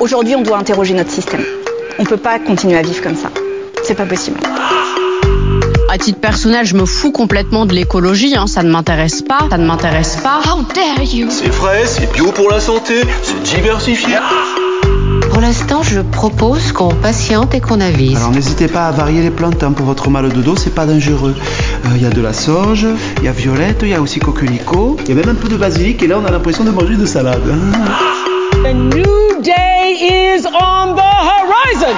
Aujourd'hui, on doit interroger notre système. On peut pas continuer à vivre comme ça. C'est pas possible. À titre personnel, je me fous complètement de l'écologie, hein, ça ne m'intéresse pas, ça ne m'intéresse pas. How dare you? C'est frais, c'est bio pour la santé, c'est diversifié. Pour l'instant, je propose qu'on patiente et qu'on avise. Alors n'hésitez pas à varier les plantes hein, pour votre mal de dos, c'est pas dangereux. Euh, Il y a de la sauge, il y a violette, il y a aussi coquelicot, il y a même un peu de basilic et là on a l'impression de manger de salade. A new day is on the horizon.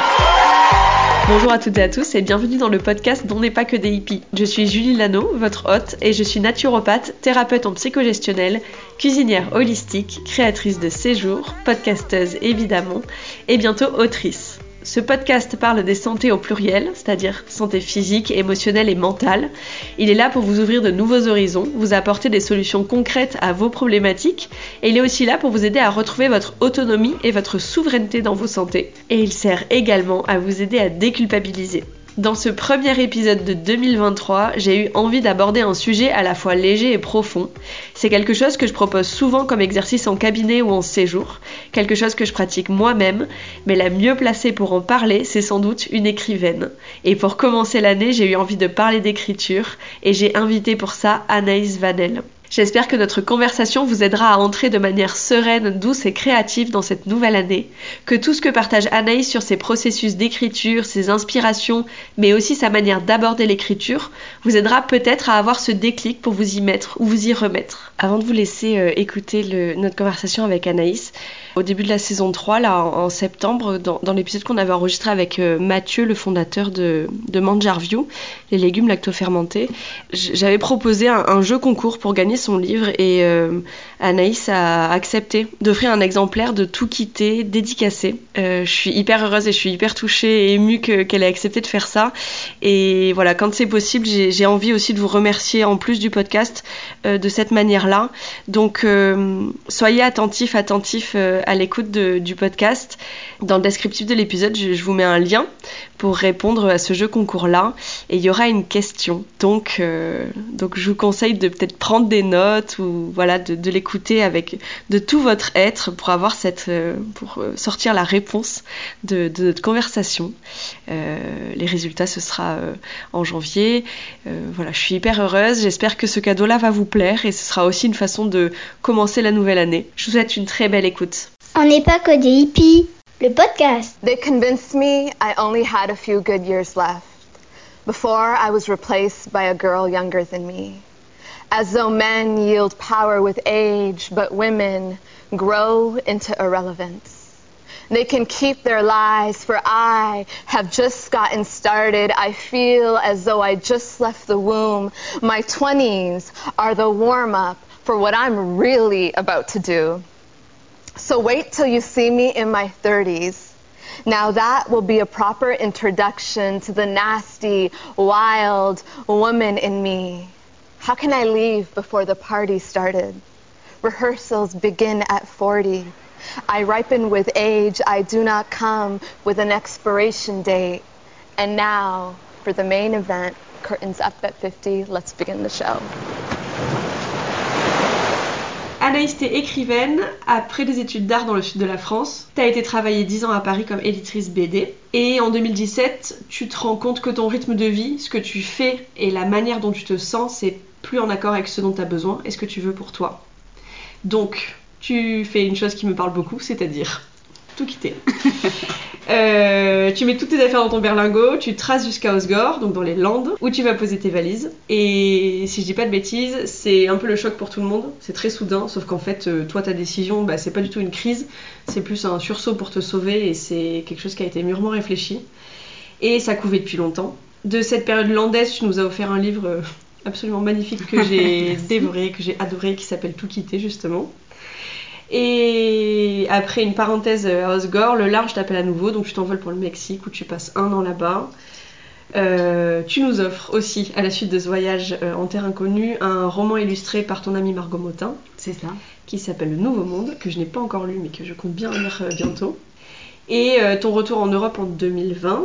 Bonjour à toutes et à tous et bienvenue dans le podcast dont n'est pas que des hippies. Je suis Julie Lano, votre hôte, et je suis naturopathe, thérapeute en psychogestionnel, cuisinière holistique, créatrice de séjours, podcasteuse évidemment, et bientôt autrice. Ce podcast parle des santé au pluriel, c'est-à-dire santé physique, émotionnelle et mentale. Il est là pour vous ouvrir de nouveaux horizons, vous apporter des solutions concrètes à vos problématiques, et il est aussi là pour vous aider à retrouver votre autonomie et votre souveraineté dans vos santé. Et il sert également à vous aider à déculpabiliser. Dans ce premier épisode de 2023, j'ai eu envie d'aborder un sujet à la fois léger et profond. C'est quelque chose que je propose souvent comme exercice en cabinet ou en séjour, quelque chose que je pratique moi-même, mais la mieux placée pour en parler, c'est sans doute une écrivaine. Et pour commencer l'année, j'ai eu envie de parler d'écriture, et j'ai invité pour ça Anaïs Vanel. J'espère que notre conversation vous aidera à entrer de manière sereine, douce et créative dans cette nouvelle année, que tout ce que partage Anaïs sur ses processus d'écriture, ses inspirations, mais aussi sa manière d'aborder l'écriture, vous aidera peut-être à avoir ce déclic pour vous y mettre ou vous y remettre. Avant de vous laisser euh, écouter notre conversation avec Anaïs, au début de la saison 3, là, en, septembre, dans, l'épisode qu'on avait enregistré avec euh, Mathieu, le fondateur de, de Manjarview, les légumes lactofermentés, j'avais proposé un, jeu concours pour gagner son livre et euh, Anaïs a accepté d'offrir un exemplaire de Tout quitter dédicacé. Euh, je suis hyper heureuse et je suis hyper touchée et émue que- qu'elle ait accepté de faire ça. Et voilà, quand c'est possible, j'ai envie aussi de vous remercier en plus du podcast de cette manière-là. Donc, soyez attentifs, attentifs à l'écoute du podcast. Dans le descriptif de l'épisode, je, vous mets un lien pour répondre à ce jeu concours-là. Et il y aura une question. Donc, euh, donc je vous conseille de peut-être prendre des notes ou voilà, de, l'écouter avec de tout votre être pour avoir cette, euh, pour euh, sortir la réponse de, notre conversation. Les résultats, ce sera en janvier. Voilà, je suis hyper heureuse. J'espère que ce cadeau-là va vous plaire et ce sera aussi une façon de commencer la nouvelle année. Je vous souhaite une très belle écoute. On n'est pas que des hippies. Le podcast. They convinced me I only had a few good years left before I was replaced by a girl younger than me. As though men yield power with age, but women grow into irrelevance. They can keep their lies, for I have just gotten started. I feel as though I just left the womb. My 20s are the warm up for what I'm really about to do. So wait till you see me in my 30s. Now that will be a proper introduction to the nasty, wild woman in me. How can I leave before the party started? Rehearsals begin at 40. I ripen with age. I do not come with an expiration date. And now, for the main event, curtains up at 50. Let's begin the show. Anaïs, t'es écrivaine. Après des études d'art dans le sud de la France, t'as été travailler 10 ans à Paris comme éditrice BD. Et en 2017, tu te rends compte que ton rythme de vie, ce que tu fais et la manière dont tu te sens, c'est plus en accord avec ce dont tu as besoin et ce que tu veux pour toi? Donc, tu fais une chose qui me parle beaucoup, c'est-à-dire tout quitter. Euh, tu mets toutes tes affaires dans ton berlingot, tu traces jusqu'à Osgore, donc dans les Landes, où tu vas poser tes valises. Et si je dis pas de bêtises, c'est un peu le choc pour tout le monde. C'est très soudain, sauf qu'en fait, euh, toi, ta décision, bah, c'est pas du tout une crise, c'est plus un sursaut pour te sauver et c'est quelque chose qui a été mûrement réfléchi. Et ça couvait depuis longtemps. De cette période landaise, tu nous as offert un livre euh, absolument magnifique que j'ai dévoré, que j'ai adoré, qui s'appelle Tout quitter justement. Et après une parenthèse à Osgore, le large t'appelle à nouveau, donc tu t'envoles pour le Mexique où tu passes un an là-bas. Euh, tu nous offres aussi, à la suite de ce voyage euh, en terre inconnue, un roman illustré par ton ami Margot Motin. C'est ça. Qui s'appelle Le Nouveau Monde, que je n'ai pas encore lu, mais que je compte bien lire euh, bientôt. Et euh, ton retour en Europe en 2020.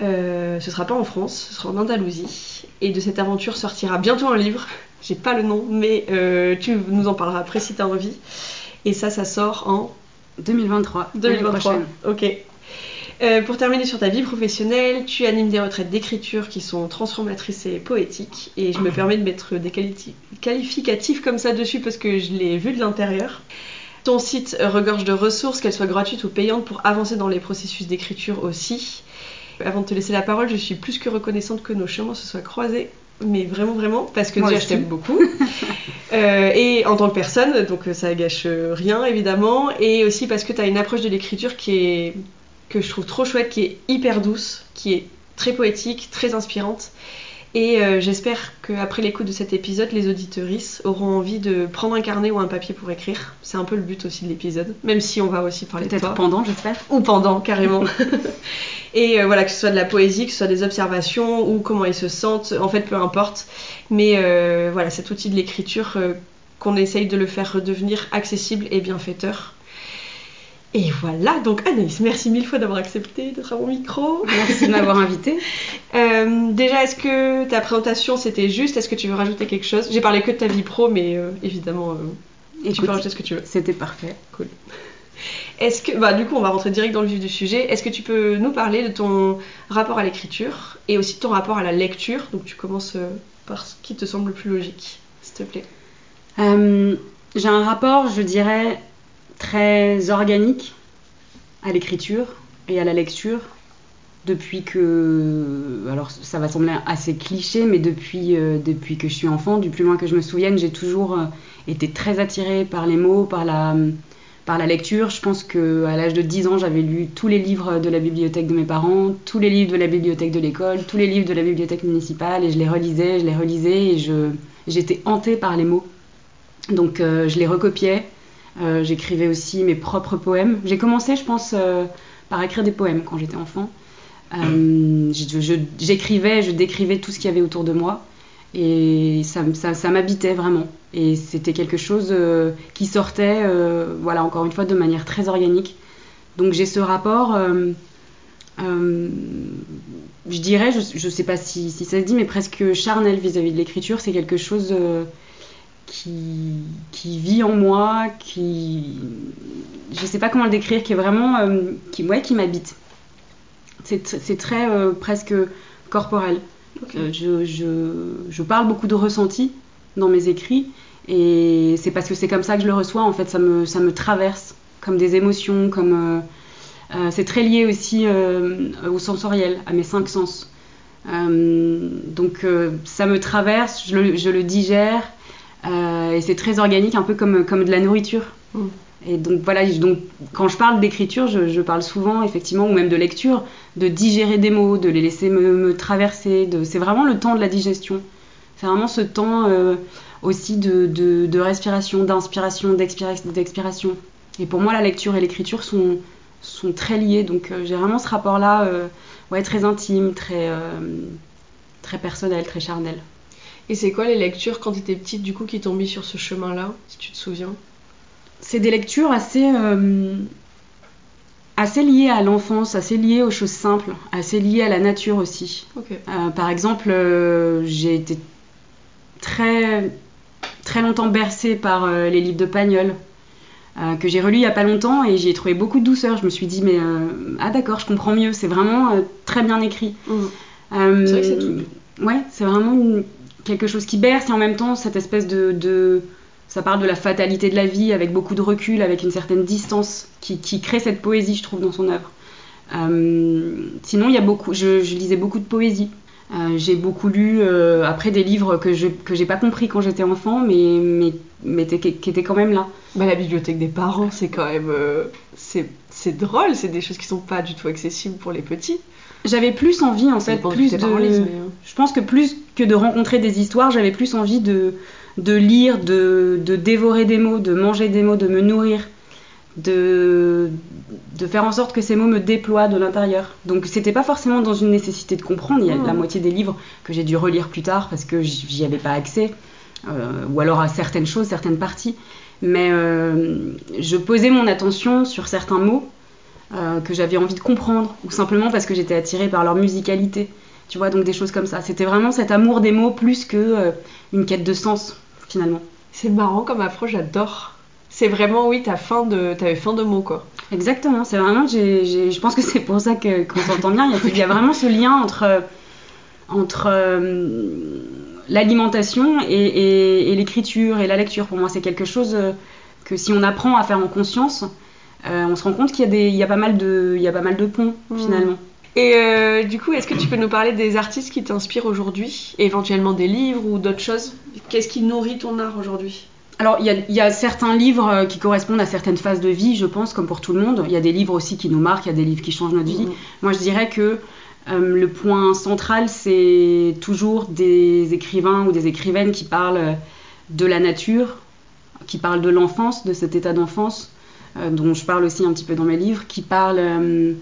Euh, ce sera pas en France, ce sera en Andalousie. Et de cette aventure sortira bientôt un livre. J'ai pas le nom, mais euh, tu nous en parleras après si tu as envie. Et ça, ça sort en 2023. l'année 2023. prochaine. Ok. Euh, pour terminer sur ta vie professionnelle, tu animes des retraites d'écriture qui sont transformatrices et poétiques. Et je me permets de mettre des qualificatifs comme ça dessus parce que je l'ai vu de l'intérieur. Ton site regorge de ressources, qu'elles soient gratuites ou payantes, pour avancer dans les processus d'écriture aussi. Avant de te laisser la parole, je suis plus que reconnaissante que nos chemins se soient croisés. Mais vraiment, vraiment, parce que Moi déjà je t'aime beaucoup. Euh, et en tant que personne, donc euh, ça gâche euh, rien évidemment. Et aussi parce que tu as une approche de l'écriture qui est que je trouve trop chouette, qui est hyper douce, qui est très poétique, très inspirante. Et euh, j'espère qu'après l'écoute de cet épisode, les auditeuristes auront envie de prendre un carnet ou un papier pour écrire. C'est un peu le but aussi de l'épisode, même si on va aussi parler de Peut-être pendant, j'espère. Ou pendant, carrément. Et euh, voilà, que ce soit de la poésie, que ce soit des observations ou comment ils se sentent, en fait, peu importe. Mais euh, voilà, cet outil de l'écriture, qu'on essaye de le faire redevenir accessible et bienfaiteur. Et voilà, donc Anaïs, merci mille fois d'avoir accepté d'être à mon micro. Merci de m'avoir invité. Euh, déjà, est-ce que ta présentation c'était juste? Est-ce que tu veux rajouter quelque chose? J'ai parlé que de ta vie pro, mais euh, évidemment, euh, tu peux rajouter ce que tu veux. C'était parfait. Cool. Est-ce que, bah, du coup, on va rentrer direct dans le vif du sujet. Est-ce que tu peux nous parler de ton rapport à l'écriture et aussi de ton rapport à la lecture? Donc, tu commences euh, par ce qui te semble le plus logique, s'il te plaît. J'ai un rapport, je dirais, très organique à l'écriture et à la lecture depuis que alors ça va sembler assez cliché mais depuis euh, depuis que je suis enfant du plus loin que je me souvienne j'ai toujours euh, été très attirée par les mots par la par la lecture. Je pense que à l'âge de 10 ans j'avais lu tous les livres de la bibliothèque de mes parents tous les livres de la bibliothèque de l'école tous les livres de la bibliothèque municipale et je les relisais je les relisais et je j'étais hantée par les mots. Donc euh, je les recopiais euh, j'écrivais aussi mes propres poèmes. J'ai commencé, je pense, euh, par écrire des poèmes quand j'étais enfant. Euh, J'écrivais, je, décrivais tout ce qu'il y avait autour de moi. Et ça, m'habitait vraiment. Et c'était quelque chose qui sortait, voilà, encore une fois, de manière très organique. Donc j'ai ce rapport, je dirais, je ne sais pas si, ça se dit, mais presque charnel vis-à-vis de l'écriture. C'est quelque chose qui, qui vit en moi, qui. Je sais pas comment le décrire, qui est vraiment. euh, qui, ouais, qui m'habite. C'est tr- c'est très euh, presque corporel. Euh, je, je, je parle beaucoup de ressenti dans mes écrits et c'est parce que c'est comme ça que je le reçois. En fait, ça me, ça me traverse comme des émotions, comme. euh, c'est très lié aussi au sensoriel, à mes cinq sens. Donc ça me traverse, je le, je le digère euh, et c'est très organique, un peu comme, comme de la nourriture. Mm. Et donc voilà, donc, quand je parle d'écriture, je, je parle souvent effectivement, ou même de lecture, de digérer des mots, de les laisser me, me traverser. C'est vraiment le temps de la digestion. C'est vraiment ce temps euh, aussi de, de, de respiration, d'inspiration, d'expira- d'expiration. Et pour moi, la lecture et l'écriture sont, sont très liés. Donc euh, j'ai vraiment ce rapport-là, euh, ouais, très intime, très, très personnel, très charnel. Et c'est quoi les lectures quand tu étais petite, du coup, qui t'ont mis sur ce chemin-là, si tu te souviens? C'est des lectures assez, euh, assez liées à l'enfance, assez liées aux choses simples, assez liées à la nature aussi. Euh, par exemple, euh, j'ai été très, très longtemps bercée par les livres de Pagnol, que j'ai relus il y a pas longtemps et j'y ai trouvé beaucoup de douceur. Je me suis dit, mais ah d'accord, je comprends mieux, c'est vraiment très bien écrit. Euh, C'est vrai que c'est tout Ouais, c'est vraiment une- quelque chose qui berce et en même temps cette espèce de, de- Ça parle de la fatalité de la vie avec beaucoup de recul, avec une certaine distance qui, qui crée cette poésie, je trouve, dans son œuvre. Euh, sinon, il y a beaucoup, je, je lisais beaucoup de poésie. Euh, j'ai beaucoup lu euh, après des livres que je que j'ai pas compris quand j'étais enfant, mais mais mais qui étaient quand même là. Bah, la bibliothèque des parents, c'est quand même. c'est c'est drôle, c'est des choses qui sont pas du tout accessibles pour les petits. J'avais plus envie en fait, plus de. euh. Je pense que plus que de rencontrer des histoires, j'avais plus envie de de lire, de de dévorer des mots, de manger des mots, de me nourrir, de de faire en sorte que ces mots me déploient de l'intérieur. Donc c'était pas forcément dans une nécessité de comprendre. Il y a la moitié des livres que j'ai dû relire plus tard parce que j'y j'y avais pas accès, euh, ou alors à certaines choses, certaines parties. Mais euh, je posais mon attention sur certains mots euh, que j'avais envie de comprendre, ou simplement parce que j'étais attirée par leur musicalité. Tu vois, donc des choses comme ça. C'était vraiment cet amour des mots plus que euh, une quête de sens, finalement. C'est marrant comme approche, j'adore. c'est vraiment, oui, t'as faim de, t'avais faim de mots, quoi. Exactement, c'est vraiment, j'ai- je pense que c'est pour ça que- qu'on s'entend bien. Il y, a, il y a vraiment ce lien entre, entre euh, l'alimentation et, et- et l'écriture et la lecture. Pour moi, c'est quelque chose euh, que si on apprend à faire en conscience, euh, on se rend compte qu'il y, a y, pas mal de- il y a pas mal de ponts, finalement. Et euh, du coup, est-ce que tu peux nous parler des artistes qui t'inspirent aujourd'hui? Éventuellement des livres ou d'autres choses? Qu'est-ce qui nourrit ton art aujourd'hui? Alors, il y a, il y a certains livres euh, qui correspondent à certaines phases de vie, je pense, comme pour tout le monde. Il y a des livres aussi qui nous marquent, il y a des livres qui changent notre vie. Mhm. Moi, je dirais que euh, le point central, c'est toujours des écrivains ou des écrivaines qui parlent de la nature, qui parlent de l'enfance, de cet état d'enfance, euh, dont je parle aussi un petit peu dans mes livres, qui parlent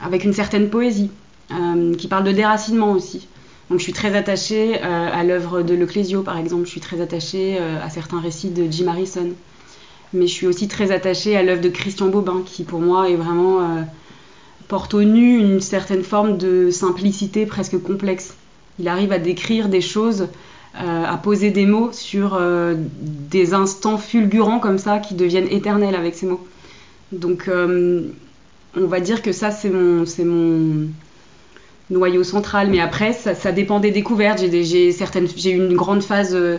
avec une certaine poésie, euh, qui parlent de déracinement aussi. Donc je suis très attachée euh, à l'œuvre de Leclésio, par exemple. Je suis très attachée euh, à certains récits de Jim Harrison. Mais je suis aussi très attachée à l'œuvre de Christian Bobin, qui pour moi est vraiment porte au nu une certaine forme de simplicité presque complexe. Il arrive à décrire des choses, à poser des mots sur des instants fulgurants comme ça qui deviennent éternels avec ces mots. Donc on va dire que ça c'est mon, c'est mon noyau central. Mais après ça, ça dépend des découvertes. J'ai, des- j'ai certaines, j'ai eu une grande phase euh,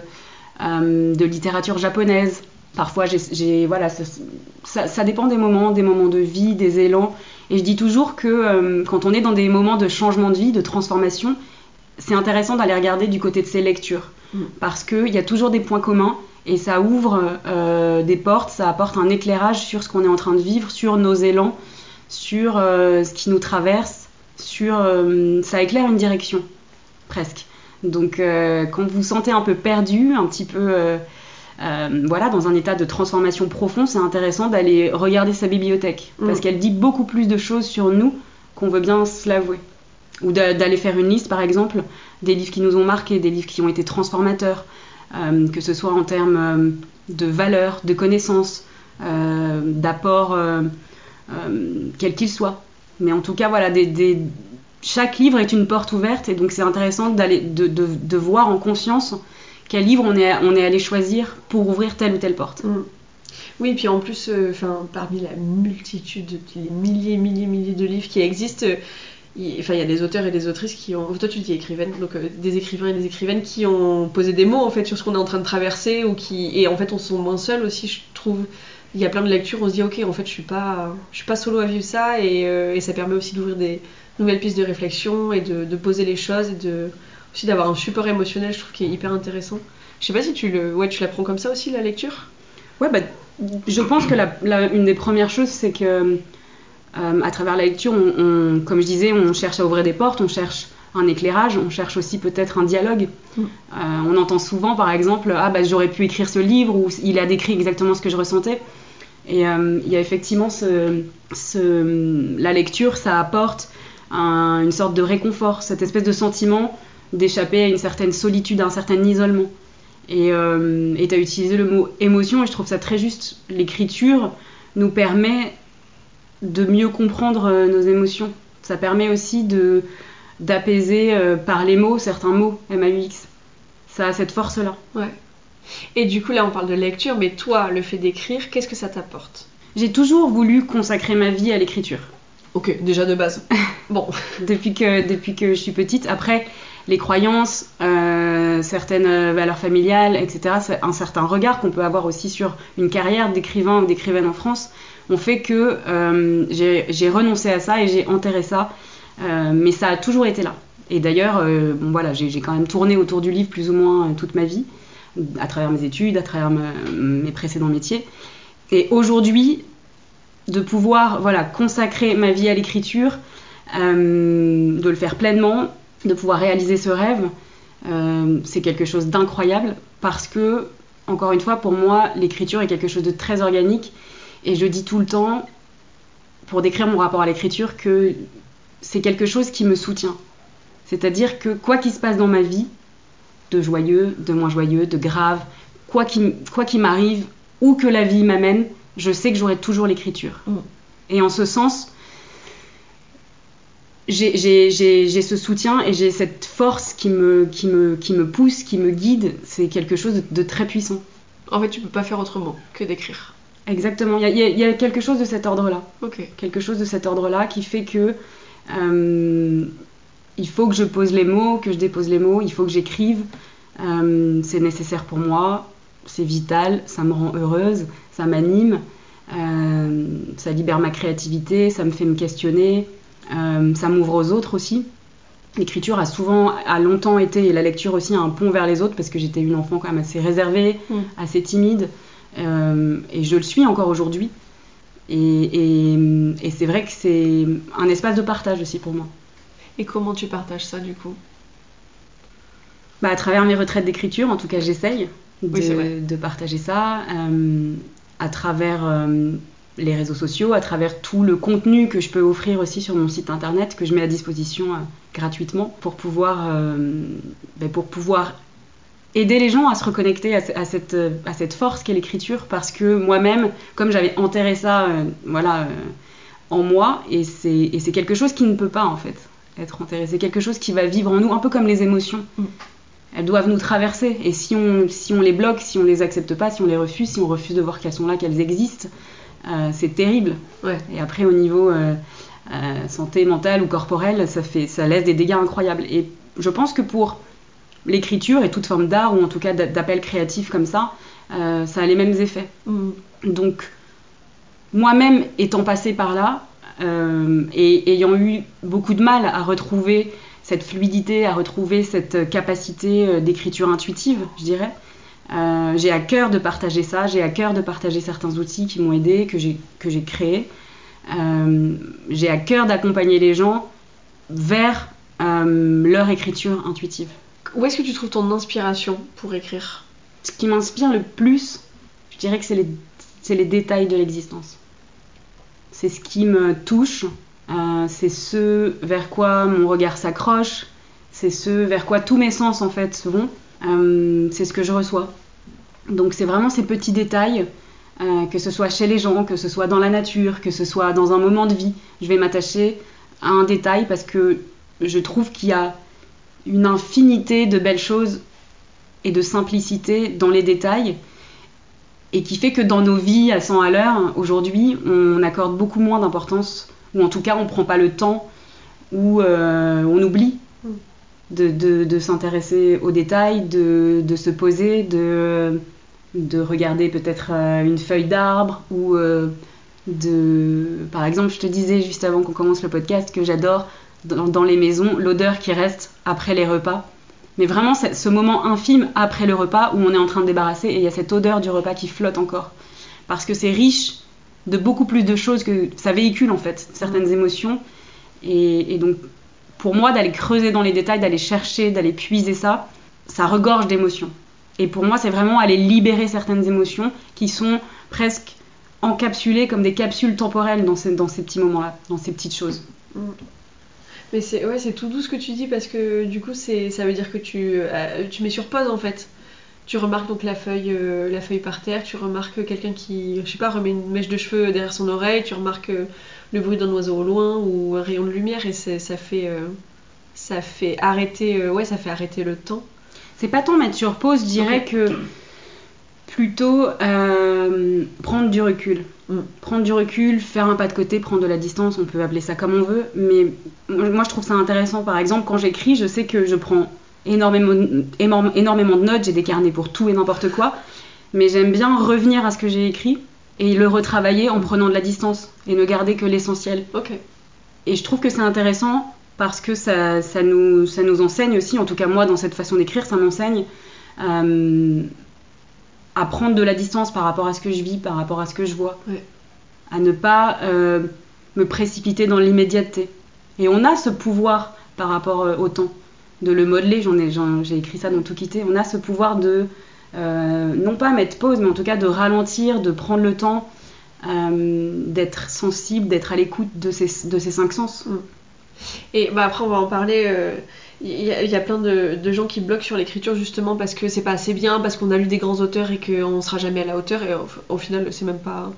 euh, de littérature japonaise. Parfois j'ai, j'ai- voilà, ça, ça- dépend des moments, des moments de vie, des élans. Et je dis toujours que euh, quand on est dans des moments de changement de vie, de transformation, c'est intéressant d'aller regarder du côté de ces lectures. Mm. Parce qu'il y a toujours des points communs et ça ouvre des portes, ça apporte un éclairage sur ce qu'on est en train de vivre, sur nos élans, sur euh, ce qui nous traverse, sur euh, ça éclaire une direction, presque. Donc euh, quand vous vous sentez un peu perdu, un petit peu voilà, dans un état de transformation profond, c'est intéressant d'aller regarder sa bibliothèque Mm. parce qu'elle dit beaucoup plus de choses sur nous qu'on veut bien se l'avouer. Ou d'a- d'aller faire une liste, par exemple, des livres qui nous ont marqués, des livres qui ont été transformateurs, que ce soit en termes de valeurs, de connaissances, euh, d'apports, euh, euh, quels qu'ils soient. Mais en tout cas, voilà, des, chaque livre est une porte ouverte et donc c'est intéressant d'aller, de, voir en conscience quel livre on est, on est allé choisir pour ouvrir telle ou telle porte. Oui, puis en plus, euh, parmi la multitude, les milliers, milliers, milliers de livres qui existent, euh, enfin, il y a des auteurs et des autrices qui ont. Toi, tu dis écrivaine, donc des écrivains et des écrivaines qui ont posé des mots en fait sur ce qu'on est en train de traverser ou qui. Et en fait, on se sent moins seul aussi, je trouve. Il y a plein de lectures, on se dit, ok, en fait, je suis pas, je suis pas solo à vivre ça et, euh, et ça permet aussi d'ouvrir des nouvelles pistes de réflexion et de, de poser les choses et de aussi d'avoir un support émotionnel, je trouve, qui est hyper intéressant. Je sais pas si tu le, ouais, tu la prends comme ça aussi la lecture? Ouais, bah, je pense que la, la- une des premières choses, c'est que euh, à travers la lecture, on, on- comme je disais, on cherche à ouvrir des portes, on cherche un éclairage, on cherche aussi peut-être un dialogue. Mm. Euh, on entend souvent, par exemple, ah bah j'aurais pu écrire ce livre ou il a décrit exactement ce que je ressentais. Et euh, il y a effectivement la lecture, ça apporte un- une sorte de réconfort, cette espèce de sentiment d'échapper à une certaine solitude, à un certain isolement. Et tu as utilisé le mot émotion et je trouve ça très juste. L'écriture nous permet de mieux comprendre euh, nos émotions. Ça permet aussi d'apaiser euh, par les mots certains mots, M-A-U-X. Ça a cette force-là. Et du coup, là, on parle de lecture, mais toi, le fait d'écrire, qu'est-ce que ça t'apporte? J'ai toujours voulu consacrer ma vie à l'écriture. Ok, déjà de base. Bon. depuis, que, depuis que je suis petite. Après, les croyances, euh, certaines euh, valeurs familiales, etc., c'est un certain regard qu'on peut avoir aussi sur une carrière d'écrivain ou d'écrivaine en France, ont fait que euh, j'ai renoncé à ça et j'ai enterré ça. Euh, mais ça a toujours été là. Et d'ailleurs, bon, voilà, j'ai quand même tourné autour du livre plus ou moins toute ma vie, à travers mes études, à travers me- mes précédents métiers. Et aujourd'hui, de pouvoir voilà, consacrer ma vie à l'écriture, euh, de le faire pleinement, de pouvoir réaliser ce rêve, euh, c'est quelque chose d'incroyable parce que, encore une fois, pour moi, l'écriture est quelque chose de très organique et je dis tout le temps, pour décrire mon rapport à l'écriture, que c'est quelque chose qui me soutient. C'est-à-dire que quoi qu'il se passe dans ma vie, de joyeux, de moins joyeux, de grave, quoi qu'il quoi qu'il m'arrive, où que la vie m'amène, je sais que j'aurai toujours l'écriture. Mm. Et en ce sens, j'ai- ce soutien et j'ai cette force qui me, qui, me, qui me pousse, qui me guide. C'est quelque chose de, de très puissant. En fait, tu peux pas faire autrement que d'écrire. Exactement, y, y il y a quelque chose de cet ordre-là. Ok. Quelque chose de cet ordre-là qui fait que euh, il faut que je pose les mots, que je dépose les mots, il faut que j'écrive. Euh, c'est nécessaire pour moi, c'est vital, ça me rend heureuse, ça m'anime, euh, ça libère ma créativité, ça me fait me questionner, euh, ça m'ouvre aux autres aussi. L'écriture a souvent, a longtemps été, et la lecture aussi, un pont vers les autres parce que j'étais une enfant quand même assez réservée, Mm. assez timide, et je le suis encore aujourd'hui. Et, et- et c'est vrai que c'est un espace de partage aussi pour moi. Et comment tu partages ça du coup Bah, à travers mes retraites d'écriture, en tout cas, j'essaye de, Oui, partager ça. euh, à travers euh, les réseaux sociaux, à travers tout le contenu que je peux offrir aussi sur mon site internet, que je mets à disposition euh, gratuitement pour pouvoir, ben, pour pouvoir aider les gens à se reconnecter à, ce- à cette, à cette force qu'est l'écriture. Parce que moi-même, comme j'avais enterré ça voilà, en moi, et c'est quelque chose qui ne peut pas en fait être enterré. C'est quelque chose qui va vivre en nous, un peu comme les émotions elles doivent nous traverser. Et si on, si on les bloque, si on les accepte pas, si on les refuse, si on refuse de voir qu'elles sont là, qu'elles existent, euh, c'est terrible. Ouais. Et après, au niveau euh, euh, santé mentale ou corporelle, ça, fait, ça laisse des dégâts incroyables. Et je pense que pour l'écriture et toute forme d'art, ou en tout cas d'a- d'appel créatif comme ça, ça a les mêmes effets. Mm. Donc, moi-même étant passée par là et ayant eu beaucoup de mal à retrouver cette fluidité, à retrouver cette capacité euh, d'écriture intuitive, je dirais, euh, j'ai à cœur de partager ça, j'ai à cœur de partager certains outils qui m'ont aidé, que j'ai que j'ai créés. Euh, j'ai à cœur d'accompagner les gens vers euh, leur écriture intuitive. Où est-ce que tu trouves ton inspiration pour écrire? Ce qui m'inspire le plus, je dirais que c'est les, c'est les détails de l'existence. C'est ce qui me touche, euh, c'est ce vers quoi mon regard s'accroche, c'est ce vers quoi tous mes sens en fait vont, Euh, c'est ce que je reçois. Donc c'est vraiment ces petits détails, euh, que ce soit chez les gens, que ce soit dans la nature, que ce soit dans un moment de vie. Je vais m'attacher à un détail parce que je trouve qu'il y a une infinité de belles choses et de simplicité dans les détails et qui fait que dans nos vies à 100 à l'heure, aujourd'hui, on accorde beaucoup moins d'importance, ou en tout cas on ne prend pas le temps, ou euh, on oublie de, s'intéresser aux détails, de, se poser, de, de regarder peut-être euh, une feuille d'arbre, ou euh, de... Par exemple, je te disais juste avant qu'on commence le podcast que j'adore dans les maisons l'odeur qui reste après les repas. Mais vraiment, c'est ce moment infime après le repas où on est en train de débarrasser et il y a cette odeur du repas qui flotte encore. Parce que c'est riche de beaucoup plus de choses que ça véhicule en fait, certaines émotions. Et, et donc, pour moi, d'aller creuser dans les détails, d'aller chercher, d'aller puiser ça, ça regorge d'émotions. Et pour moi, c'est vraiment aller libérer certaines émotions qui sont presque encapsulées comme des capsules temporelles dans ces, dans ces petits moments-là, dans ces petites choses. Mais c'est ouais, c'est tout doux ce que tu dis parce que du coup, c'est ça veut dire que tu, euh, tu mets sur pause en fait. Tu remarques donc la feuille, euh, la feuille par terre, tu remarques quelqu'un qui, je sais pas, remet une mèche de cheveux derrière son oreille, tu remarques euh, le bruit d'un oiseau au loin ou un rayon de lumière et ça fait, ça fait arrêter, ouais, ça fait arrêter le temps. C'est pas tant mettre sur pause, je dirais que plutôt euh, prendre du recul. Mm. Prendre du recul, faire un pas de côté, prendre de la distance, on peut appeler ça comme on veut, mais moi je trouve ça intéressant. Par exemple, quand j'écris, je sais que je prends énormément, énorme- énormément de notes, j'ai des carnets pour tout et n'importe quoi, mais j'aime bien revenir à ce que j'ai écrit et le retravailler en prenant de la distance et ne garder que l'essentiel. Ok. Et je trouve que c'est intéressant parce que ça, ça, nous, ça nous enseigne aussi, en tout cas moi dans cette façon d'écrire, ça m'enseigne euh, à prendre de la distance par rapport à ce que je vis, par rapport à ce que je vois. Ouais. À ne pas euh, me précipiter dans l'immédiateté. Et on a ce pouvoir par rapport euh, au temps, de le modeler, j'en ai, j'en- j'ai écrit ça dans Tout quitter, on a ce pouvoir de, euh, non pas mettre pause, mais en tout cas de ralentir, de prendre le temps, euh, d'être sensible, d'être à l'écoute de ces, de ces cinq sens. Et bah après, on va en parler. Il y, a- plein de, gens qui bloquent sur l'écriture justement parce que c'est pas assez bien, parce qu'on a lu des grands auteurs et qu'on sera jamais à la hauteur. Et au, au final, c'est même pas,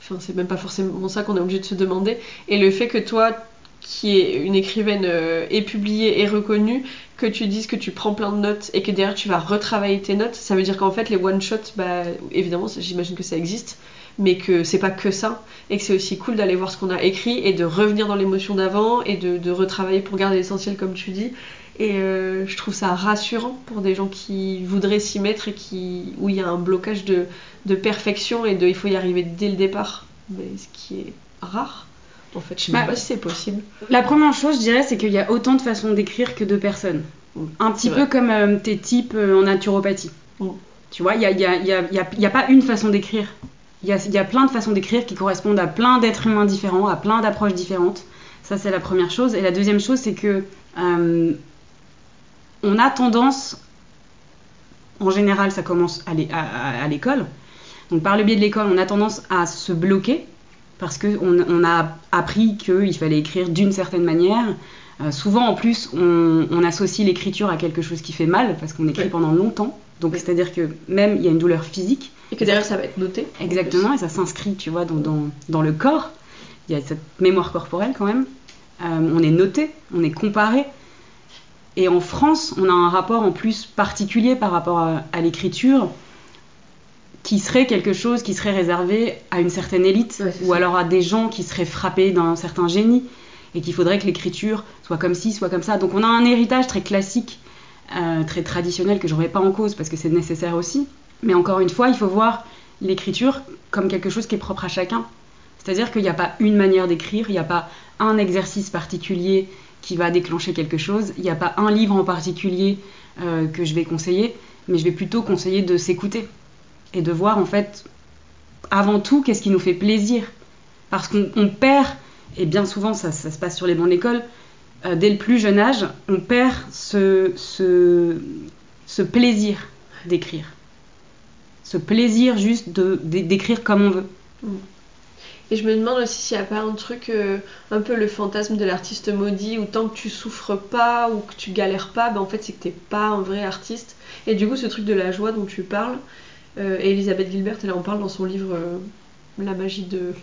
enfin, c'est même pas forcément ça qu'on est obligé de se demander. Et le fait que toi, qui est une écrivaine euh, et publiée et reconnue, que tu dises que tu prends plein de notes et que derrière tu vas retravailler tes notes, ça veut dire qu'en fait les one shots, bah évidemment j'imagine que ça existe, mais que c'est pas que ça et que c'est aussi cool d'aller voir ce qu'on a écrit et de revenir dans l'émotion d'avant et de, de retravailler pour garder l'essentiel comme tu dis. Et euh, je trouve ça rassurant pour des gens qui voudraient s'y mettre et qui où il y a un blocage de, de perfection et de il faut y arriver dès le départ, mais ce qui est rare. En fait, je sais même Bah, pas si c'est possible. La première chose, je dirais, c'est qu'il y a autant de façons d'écrire que de personnes. Un petit peu vrai. comme euh, tes types euh, en naturopathie. Tu vois, il n'y a, y a- y a- y a pas une façon d'écrire. Il y a, il y a plein de façons d'écrire qui correspondent à plein d'êtres humains différents, à plein d'approches différentes. Ça, c'est la première chose. Et la deuxième chose, c'est que euh, on a tendance, en général, ça commence à l'é- à- à- à l'école. Donc, par le biais de l'école, on a tendance à se bloquer parce qu'on on a appris qu'il fallait écrire d'une certaine manière. Euh, souvent, en plus, on, on associe l'écriture à quelque chose qui fait mal parce qu'on écrit pendant longtemps. Donc, c'est-à-dire que même il y a une douleur physique. Et que derrière ça va être noté. en Exactement, et ça s'inscrit, tu vois, dans, dans, dans le corps. Il y a cette mémoire corporelle quand même. Euh, on est noté, on est comparé. Et en France, on a un rapport en plus particulier par rapport à, à l'écriture qui serait quelque chose qui serait réservé à une certaine élite Ouais, ou ça. alors à des gens qui seraient frappés d'un certain génie et qu'il faudrait que l'écriture soit comme ci, soit comme ça. Donc on a un héritage très classique, euh, très traditionnel que je remets pas en cause parce que c'est nécessaire aussi. Mais encore une fois, il faut voir l'écriture comme quelque chose qui est propre à chacun. C'est-à-dire qu'il n'y a pas une manière d'écrire, il n'y a pas un exercice particulier qui va déclencher quelque chose, il n'y a pas un livre en particulier euh, que je vais conseiller, mais je vais plutôt conseiller de s'écouter et de voir en fait avant tout qu'est-ce qui nous fait plaisir. Parce qu'on on perd, et bien souvent ça, se passe sur les bancs de euh, dès le plus jeune âge, on perd ce plaisir d'écrire. Plaisir juste de- d'é- d'écrire comme on veut. Et je me demande aussi s'il n'y a pas un truc, euh, un peu le fantasme de l'artiste maudit, où tant que tu souffres pas ou que tu galères pas, ben en fait c'est que t'es pas un vrai artiste. Et du coup, ce truc de la joie dont tu parles, euh, et Elisabeth Gilbert, elle en parle dans son livre euh, La magie de.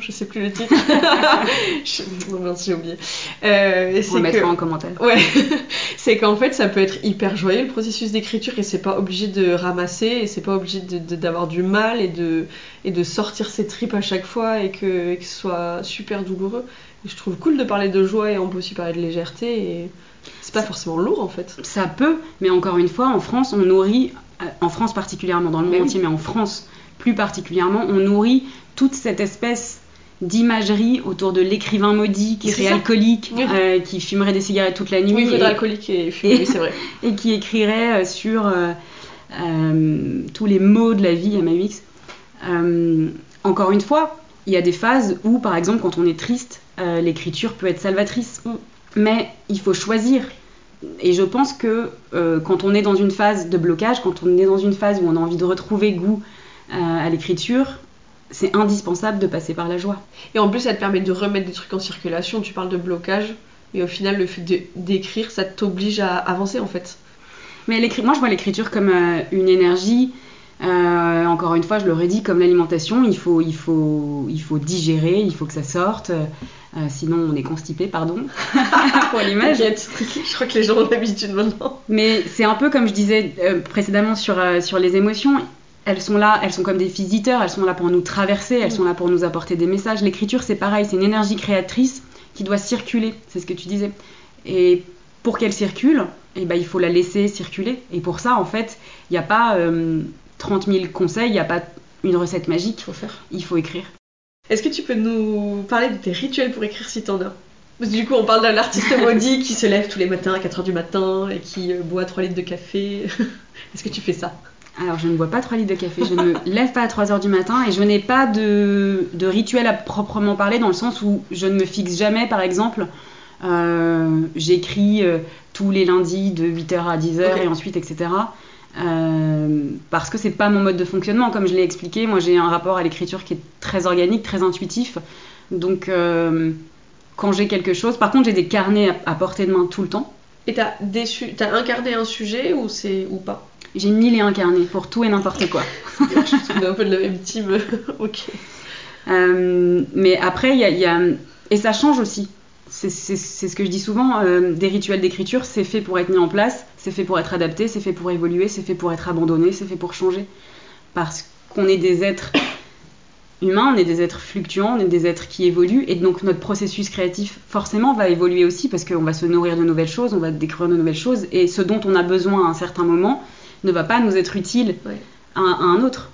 je sais plus le titre. je... oh mince, j'ai oublié. Euh, On le mettra que- en commentaire. Ouais, c'est qu'en fait ça peut être hyper joyeux le processus d'écriture et c'est pas obligé de ramasser et c'est pas obligé de- de- d'avoir du mal et de, et de sortir ses tripes à chaque fois et que, et que ce soit super douloureux. Et je trouve cool de parler de joie et on peut aussi parler de légèreté et c'est pas forcément lourd en fait. Ça peut, mais encore une fois, en France, on nourrit, euh, en France particulièrement, dans le monde oui. entier, mais en France plus particulièrement, on nourrit toute cette espèce d'imagerie autour de l'écrivain maudit qui serait ça. alcoolique, Oui. euh, qui fumerait des cigarettes toute la nuit Oui, il être et, alcoolique et fumer, c'est vrai. et qui écrirait euh, sur euh, euh, tous les mots de la vie à Mamix. Encore une fois, il y a des phases où, par exemple, quand on est triste, l'écriture peut être salvatrice. Mais il faut choisir. Et je pense que quand on est dans une phase de blocage, quand on est dans une phase où on a envie de retrouver goût à l'écriture, c'est indispensable de passer par la joie. Et en plus, ça te permet de remettre des trucs en circulation. Tu parles de blocage, mais au final, le fait d'écrire, ça t'oblige à avancer en fait. Mais moi, je vois l'écriture comme euh, une énergie. Euh, encore une fois, je l'aurais dit, comme l'alimentation, il faut, il, faut, il faut digérer, il faut que ça sorte. euh, sinon, on est constipé, pardon, pour l'image. Je crois que les gens ont l'habitude maintenant. Mais c'est un peu comme je disais euh, précédemment sur, euh, sur les émotions. Elles sont là, elles sont comme des visiteurs, elles sont là pour nous traverser, elles sont là pour nous apporter des messages. L'écriture, c'est pareil, c'est une énergie créatrice qui doit circuler, c'est ce que tu disais. Et pour qu'elle circule, eh ben, il faut la laisser circuler. Et pour ça, en fait, il n'y a pas euh, 30 000 conseils, il n'y a pas une recette magique. Il faut faire. Il faut écrire. Est-ce que tu peux nous parler de tes rituels pour écrire si t'en as? Parce que du coup, on parle de l'artiste maudit qui se lève tous les matins à 4h du matin et qui euh, boit 3 litres de café. Est-ce que tu fais ça? Alors, je ne bois pas 3 litres de café, je ne me lève pas à 3 heures du matin et je n'ai pas de, de rituel à proprement parler dans le sens où je ne me fixe jamais, par exemple, euh, j'écris euh, tous les lundis de 8h à 10h Ok. et ensuite, etc. Euh, parce que c'est pas mon mode de fonctionnement, comme je l'ai expliqué. Moi, j'ai un rapport à l'écriture qui est très organique, très intuitif. Donc, quand j'ai quelque chose, par contre, j'ai des carnets à, à portée de main tout le temps. Et t'as déçu, t'as incarné un sujet ou c'est ou pas? J'ai mille et un carnets pour tout et n'importe quoi. Je est un peu de la même team. ok. Euh, mais après, il y a, il y a- Et ça change aussi c'est ce que je dis souvent, euh, des rituels d'écriture, c'est fait pour être mis en place, c'est fait pour être adapté, c'est fait pour évoluer, c'est fait pour être abandonné, c'est fait pour changer. Parce qu'on est des êtres humains, on est des êtres fluctuants, on est des êtres qui évoluent, et donc notre processus créatif forcément va évoluer aussi, parce qu'on va se nourrir de nouvelles choses, on va découvrir de nouvelles choses, et ce dont on a besoin à un certain moment ne va pas nous être utile Ouais. à, à un autre.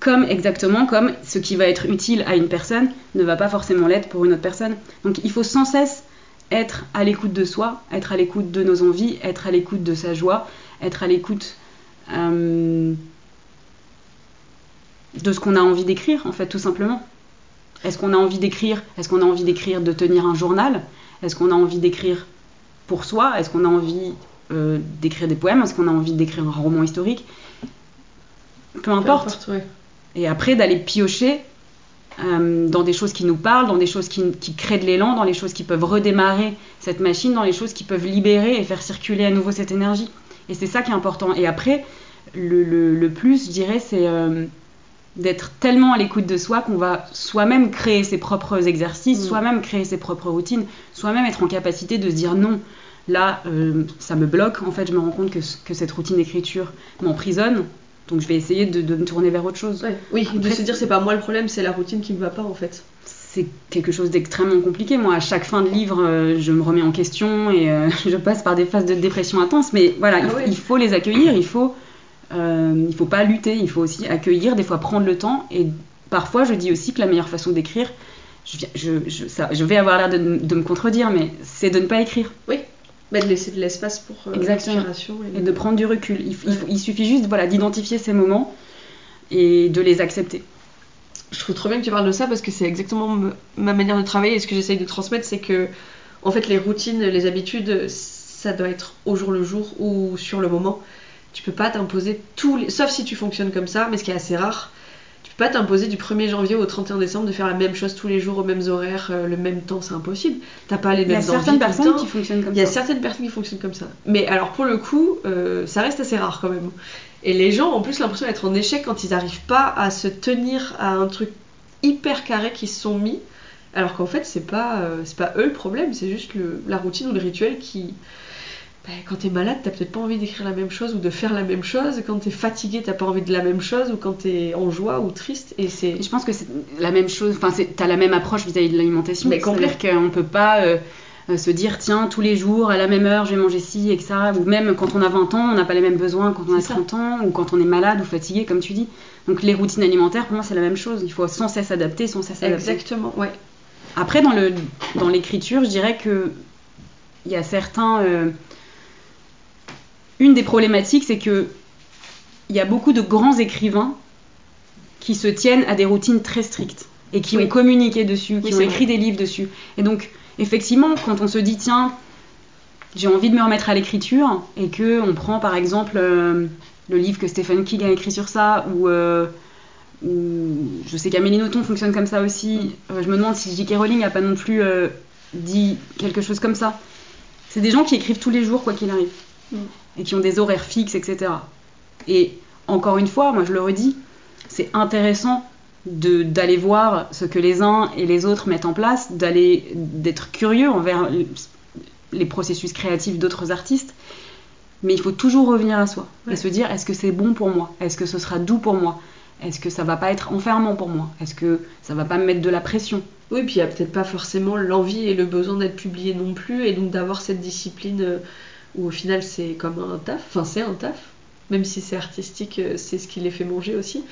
Comme exactement comme ce qui va être utile à une personne ne va pas forcément l'être pour une autre personne. Donc il faut sans cesse être à l'écoute de soi, être à l'écoute de nos envies, être à l'écoute de sa joie, être à l'écoute euh, de ce qu'on a envie d'écrire, en fait, tout simplement. Est-ce qu'on a envie d'écrire? Est-ce qu'on a envie d'écrire, de tenir un journal? Est-ce qu'on a envie d'écrire pour soi? Est-ce qu'on a envie euh, d'écrire des poèmes Est-ce qu'on a envie d'écrire un roman historique Peu Peu importe. ouais. Et après, d'aller piocher euh, dans des choses qui nous parlent, dans des choses qui, qui créent de l'élan, dans les choses qui peuvent redémarrer cette machine, dans les choses qui peuvent libérer et faire circuler à nouveau cette énergie. Et c'est ça qui est important. Et après, le, le- le plus, je dirais, c'est euh, d'être tellement à l'écoute de soi qu'on va soi-même créer ses propres exercices, Mm. soi-même créer ses propres routines, soi-même être en capacité de se dire non. Là, euh, ça me bloque. En fait, je me rends compte que, ce- que cette routine d'écriture m'emprisonne. Donc, je vais essayer de, de me tourner vers autre chose. Ouais. Oui, de se dire c'est pas moi le problème, c'est la routine qui me va pas en fait. c'est quelque chose d'extrêmement compliqué. Moi, à chaque fin de livre, euh, je me remets en question et euh, je passe par des phases de dépression intense. Mais voilà, il, Ah ouais. il faut les accueillir, il faut, il faut pas lutter, il faut aussi accueillir, des fois prendre le temps. Et parfois, je dis aussi que la meilleure façon d'écrire, je, viens- je, je- ça- je vais avoir l'air de, de me contredire, mais c'est de ne pas écrire Bah, de laisser de l'espace pour euh, l'inspiration. et de prendre du recul. Il, il- il suffit juste voilà, d'identifier ces moments et de les accepter. Je trouve trop bien que tu parles de ça parce que c'est exactement ma manière de travailler et ce que j'essaye de transmettre, c'est que en fait les routines, les habitudes, ça doit être au jour le jour ou sur le moment. Tu peux pas t'imposer tous les... Sauf si tu fonctionnes comme ça, mais ce qui est assez rare. Pas t'imposer du 1er janvier au 31 décembre de faire la même chose tous les jours aux mêmes horaires, euh, le même temps, c'est impossible. T'as pas les Il y a mêmes certaines envies personnes temps. qui fonctionnent comme Il y a ça. certaines personnes qui fonctionnent comme ça. Mais alors pour le coup, euh, ça reste assez rare quand même. Et les gens ont plus l'impression d'être en échec quand ils n'arrivent pas à se tenir à un truc hyper carré qu'ils se sont mis. Alors qu'en fait, c'est pas, euh, c'est pas eux le problème, c'est juste le- la routine ou le rituel qui. Bah, quand t'es malade, t'as peut-être pas envie d'écrire la même chose ou de faire la même chose. Quand t'es fatigué, t'as pas envie de la même chose. Ou quand t'es en joie ou triste. Et c'est. Je pense que c'est la même chose, enfin, t'as la même approche vis-à-vis de l'alimentation. Mais complet. C'est-à-dire qu'on peut pas euh, euh, se dire, tiens, tous les jours, à la même heure, je vais manger ci et que ça. Ou même quand on a 20 ans, on n'a pas les mêmes besoins quand on a C'est ça. 30 ans, ou quand on est malade ou fatigué, comme tu dis. Donc les routines alimentaires, pour moi, c'est la même chose. Il faut sans cesse adapter, sans cesse adapter. Exactement, ouais. Après, dans le dans l'écriture, je dirais que il y a certains. euh, Une des problématiques, c'est que il y a beaucoup de grands écrivains qui se tiennent à des routines très strictes et qui Oui. ont communiqué dessus, Oui, qui ont écrit des livres dessus. Et donc, effectivement, quand on se dit tiens, j'ai envie de me remettre à l'écriture et que on prend par exemple euh, le livre que Stephen King a écrit sur ça ou euh, je sais qu'Amélie Nothomb fonctionne comme ça aussi. Euh, je me demande si J.K. Rowling a pas non plus dit quelque chose comme ça. C'est des gens qui écrivent tous les jours, quoi qu'il arrive. Mm. Et qui ont des horaires fixes, etc. Et encore une fois, moi je le redis, c'est intéressant d'aller voir ce que les uns et les autres mettent en place, d'aller d'être curieux envers les processus créatifs d'autres artistes. Mais il faut toujours revenir à soi Ouais. et se dire est-ce que c'est bon pour moi? Est-ce que ce sera doux pour moi? Est-ce que ça va pas être enfermant pour moi? Est-ce que ça va pas me mettre de la pression? Oui, puis il y a peut-être pas forcément l'envie et le besoin d'être publié non plus, et donc d'avoir cette discipline euh, où au final c'est comme un taf, enfin c'est un taf, même si c'est artistique, euh, c'est ce qui les fait manger aussi.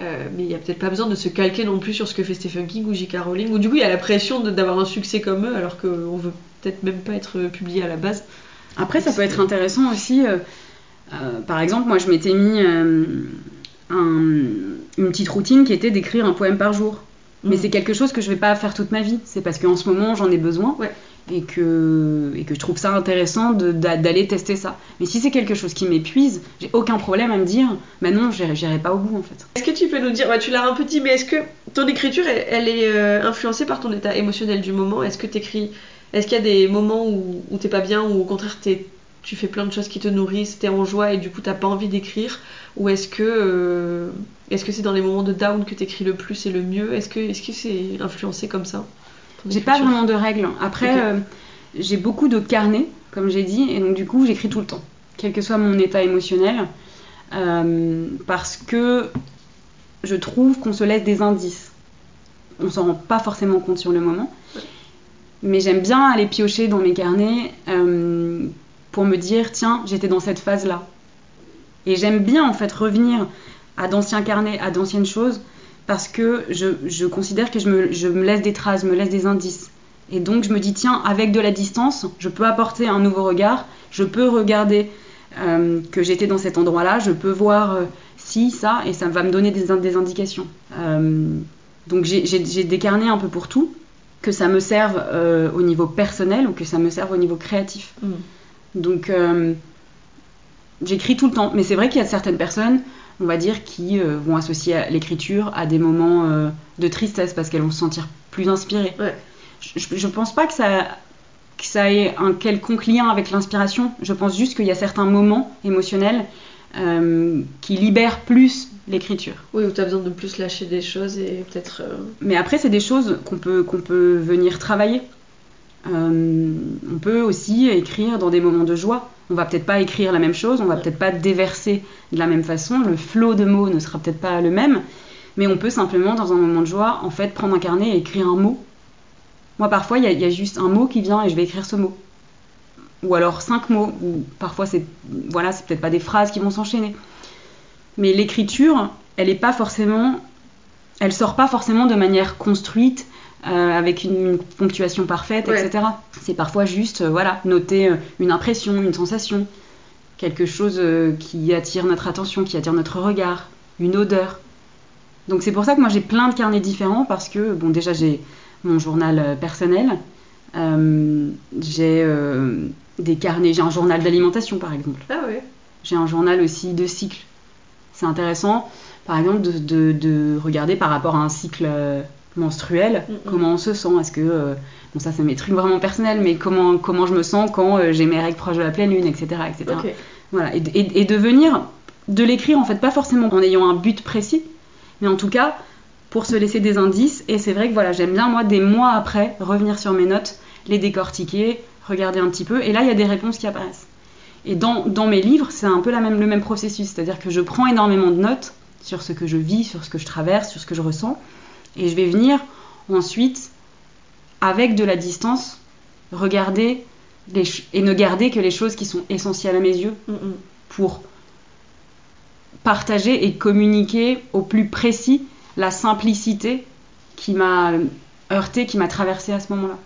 Euh, mais il y a peut-être pas besoin de se calquer non plus sur ce que fait Stephen King ou J.K. Rowling, ou du coup il y a la pression d'avoir un succès comme eux alors qu'on veut peut-être même pas être publié à la base. Après, ça peut être intéressant aussi. euh, euh, par exemple, moi, je m'étais mis euh, un- une petite routine qui était d'écrire un poème par jour. Mais Mm. c'est quelque chose que je vais pas faire toute ma vie. C'est parce qu'en ce moment, j'en ai besoin. Ouais. Et que, et que je trouve ça intéressant d'aller tester ça. Mais si c'est quelque chose qui m'épuise, j'ai aucun problème à me dire, bah non, j'irai pas au bout en fait. Est-ce que tu peux nous dire, ouais, tu l'as un peu dit, mais est-ce que ton écriture, elle, est euh, influencée par ton état émotionnel du moment? Est-ce que t'écris, est-ce qu'il y a des moments où, où t'es pas bien, ou au contraire t'es- tu fais plein de choses qui te nourrissent, t'es en joie et du coup t'as pas envie d'écrire? Ou est-ce que euh, est-ce que c'est dans les moments de down que t'écris le plus et le mieux? Est-ce que est-ce que c'est influencé comme ça? J'ai pas vraiment de règles. Après, euh, j'ai beaucoup de carnets, comme j'ai dit, et donc du coup, j'écris tout le temps, quel que soit mon état émotionnel, euh, parce que je trouve qu'on se laisse des indices. On s'en rend pas forcément compte sur le moment, mais j'aime bien aller piocher dans mes carnets euh, pour me dire, tiens, j'étais dans cette phase-là. Et j'aime bien en fait revenir à d'anciens carnets, à d'anciennes choses, parce que je, je considère que je me, je me laisse des traces, je me laisse des indices. Et donc je me dis, tiens, avec de la distance, je peux apporter un nouveau regard, je peux regarder euh, que j'étais dans cet endroit-là, je peux voir euh, si, ça, et ça va me donner des, in- des indications. Euh, donc j'ai- des carnets un peu pour tout, que ça me serve euh, au niveau personnel ou que ça me serve au niveau créatif. Mm. Donc j'écris tout le temps, mais c'est vrai qu'il y a certaines personnes, on va dire, qui euh, vont associer l'écriture à des moments euh, de tristesse parce qu'elles vont se sentir plus inspirées. Ouais. Je, je pense pas que ça, que ça ait un quelconque lien avec l'inspiration. Je pense juste qu'il y a certains moments émotionnels euh, qui libèrent plus l'écriture. Oui, où tu as besoin de plus lâcher des choses et peut-être. Mais après, c'est des choses qu'on peut, qu'on peut venir travailler. Euh, on peut aussi écrire dans des moments de joie. On va peut-être pas écrire la même chose, on va peut-être pas déverser de la même façon, le flot de mots ne sera peut-être pas le même, mais on peut simplement, dans un moment de joie, en fait, prendre un carnet et écrire un mot. Moi, parfois, il y, a- juste un mot qui vient et je vais écrire ce mot. Ou alors cinq mots, ou parfois, c'est voilà, c'est peut-être pas des phrases qui vont s'enchaîner. Mais l'écriture, elle est pas forcément elle sort pas forcément de manière construite euh, avec une, ponctuation parfaite, Ouais. etc. C'est parfois juste euh, voilà noter euh, une impression, une sensation, quelque chose qui attire notre attention, qui attire notre regard, une odeur. Donc c'est pour ça que moi j'ai plein de carnets différents parce que bon déjà j'ai mon journal personnel, j'ai des carnets, j'ai un journal d'alimentation par exemple. Ah ouais. J'ai un journal aussi de cycle. C'est intéressant, par exemple, de, de- de regarder par rapport à un cycle euh, menstruel, Mhm. comment on se sent? Est-ce que, euh, bon ça c'est mes trucs vraiment personnels, mais comment, comment je me sens quand euh, j'ai mes règles proches de la pleine lune, etc. etc. Voilà. Et, et- et de venir, de l'écrire en fait, pas forcément en ayant un but précis, mais en tout cas pour se laisser des indices. Et c'est vrai que voilà, j'aime bien moi des mois après revenir sur mes notes, les décortiquer, regarder un petit peu, et là il y a des réponses qui apparaissent. Et dans, dans mes livres, c'est un peu la même, le même processus, c'est-à-dire que je prends énormément de notes sur ce que je vis, sur ce que je traverse, sur ce que je ressens, et je vais venir ensuite, avec de la distance, regarder les et ne garder que les choses qui sont essentielles à mes yeux Mm, mm. pour partager et communiquer au plus précis la simplicité qui m'a heurté, qui m'a traversé à ce moment-là.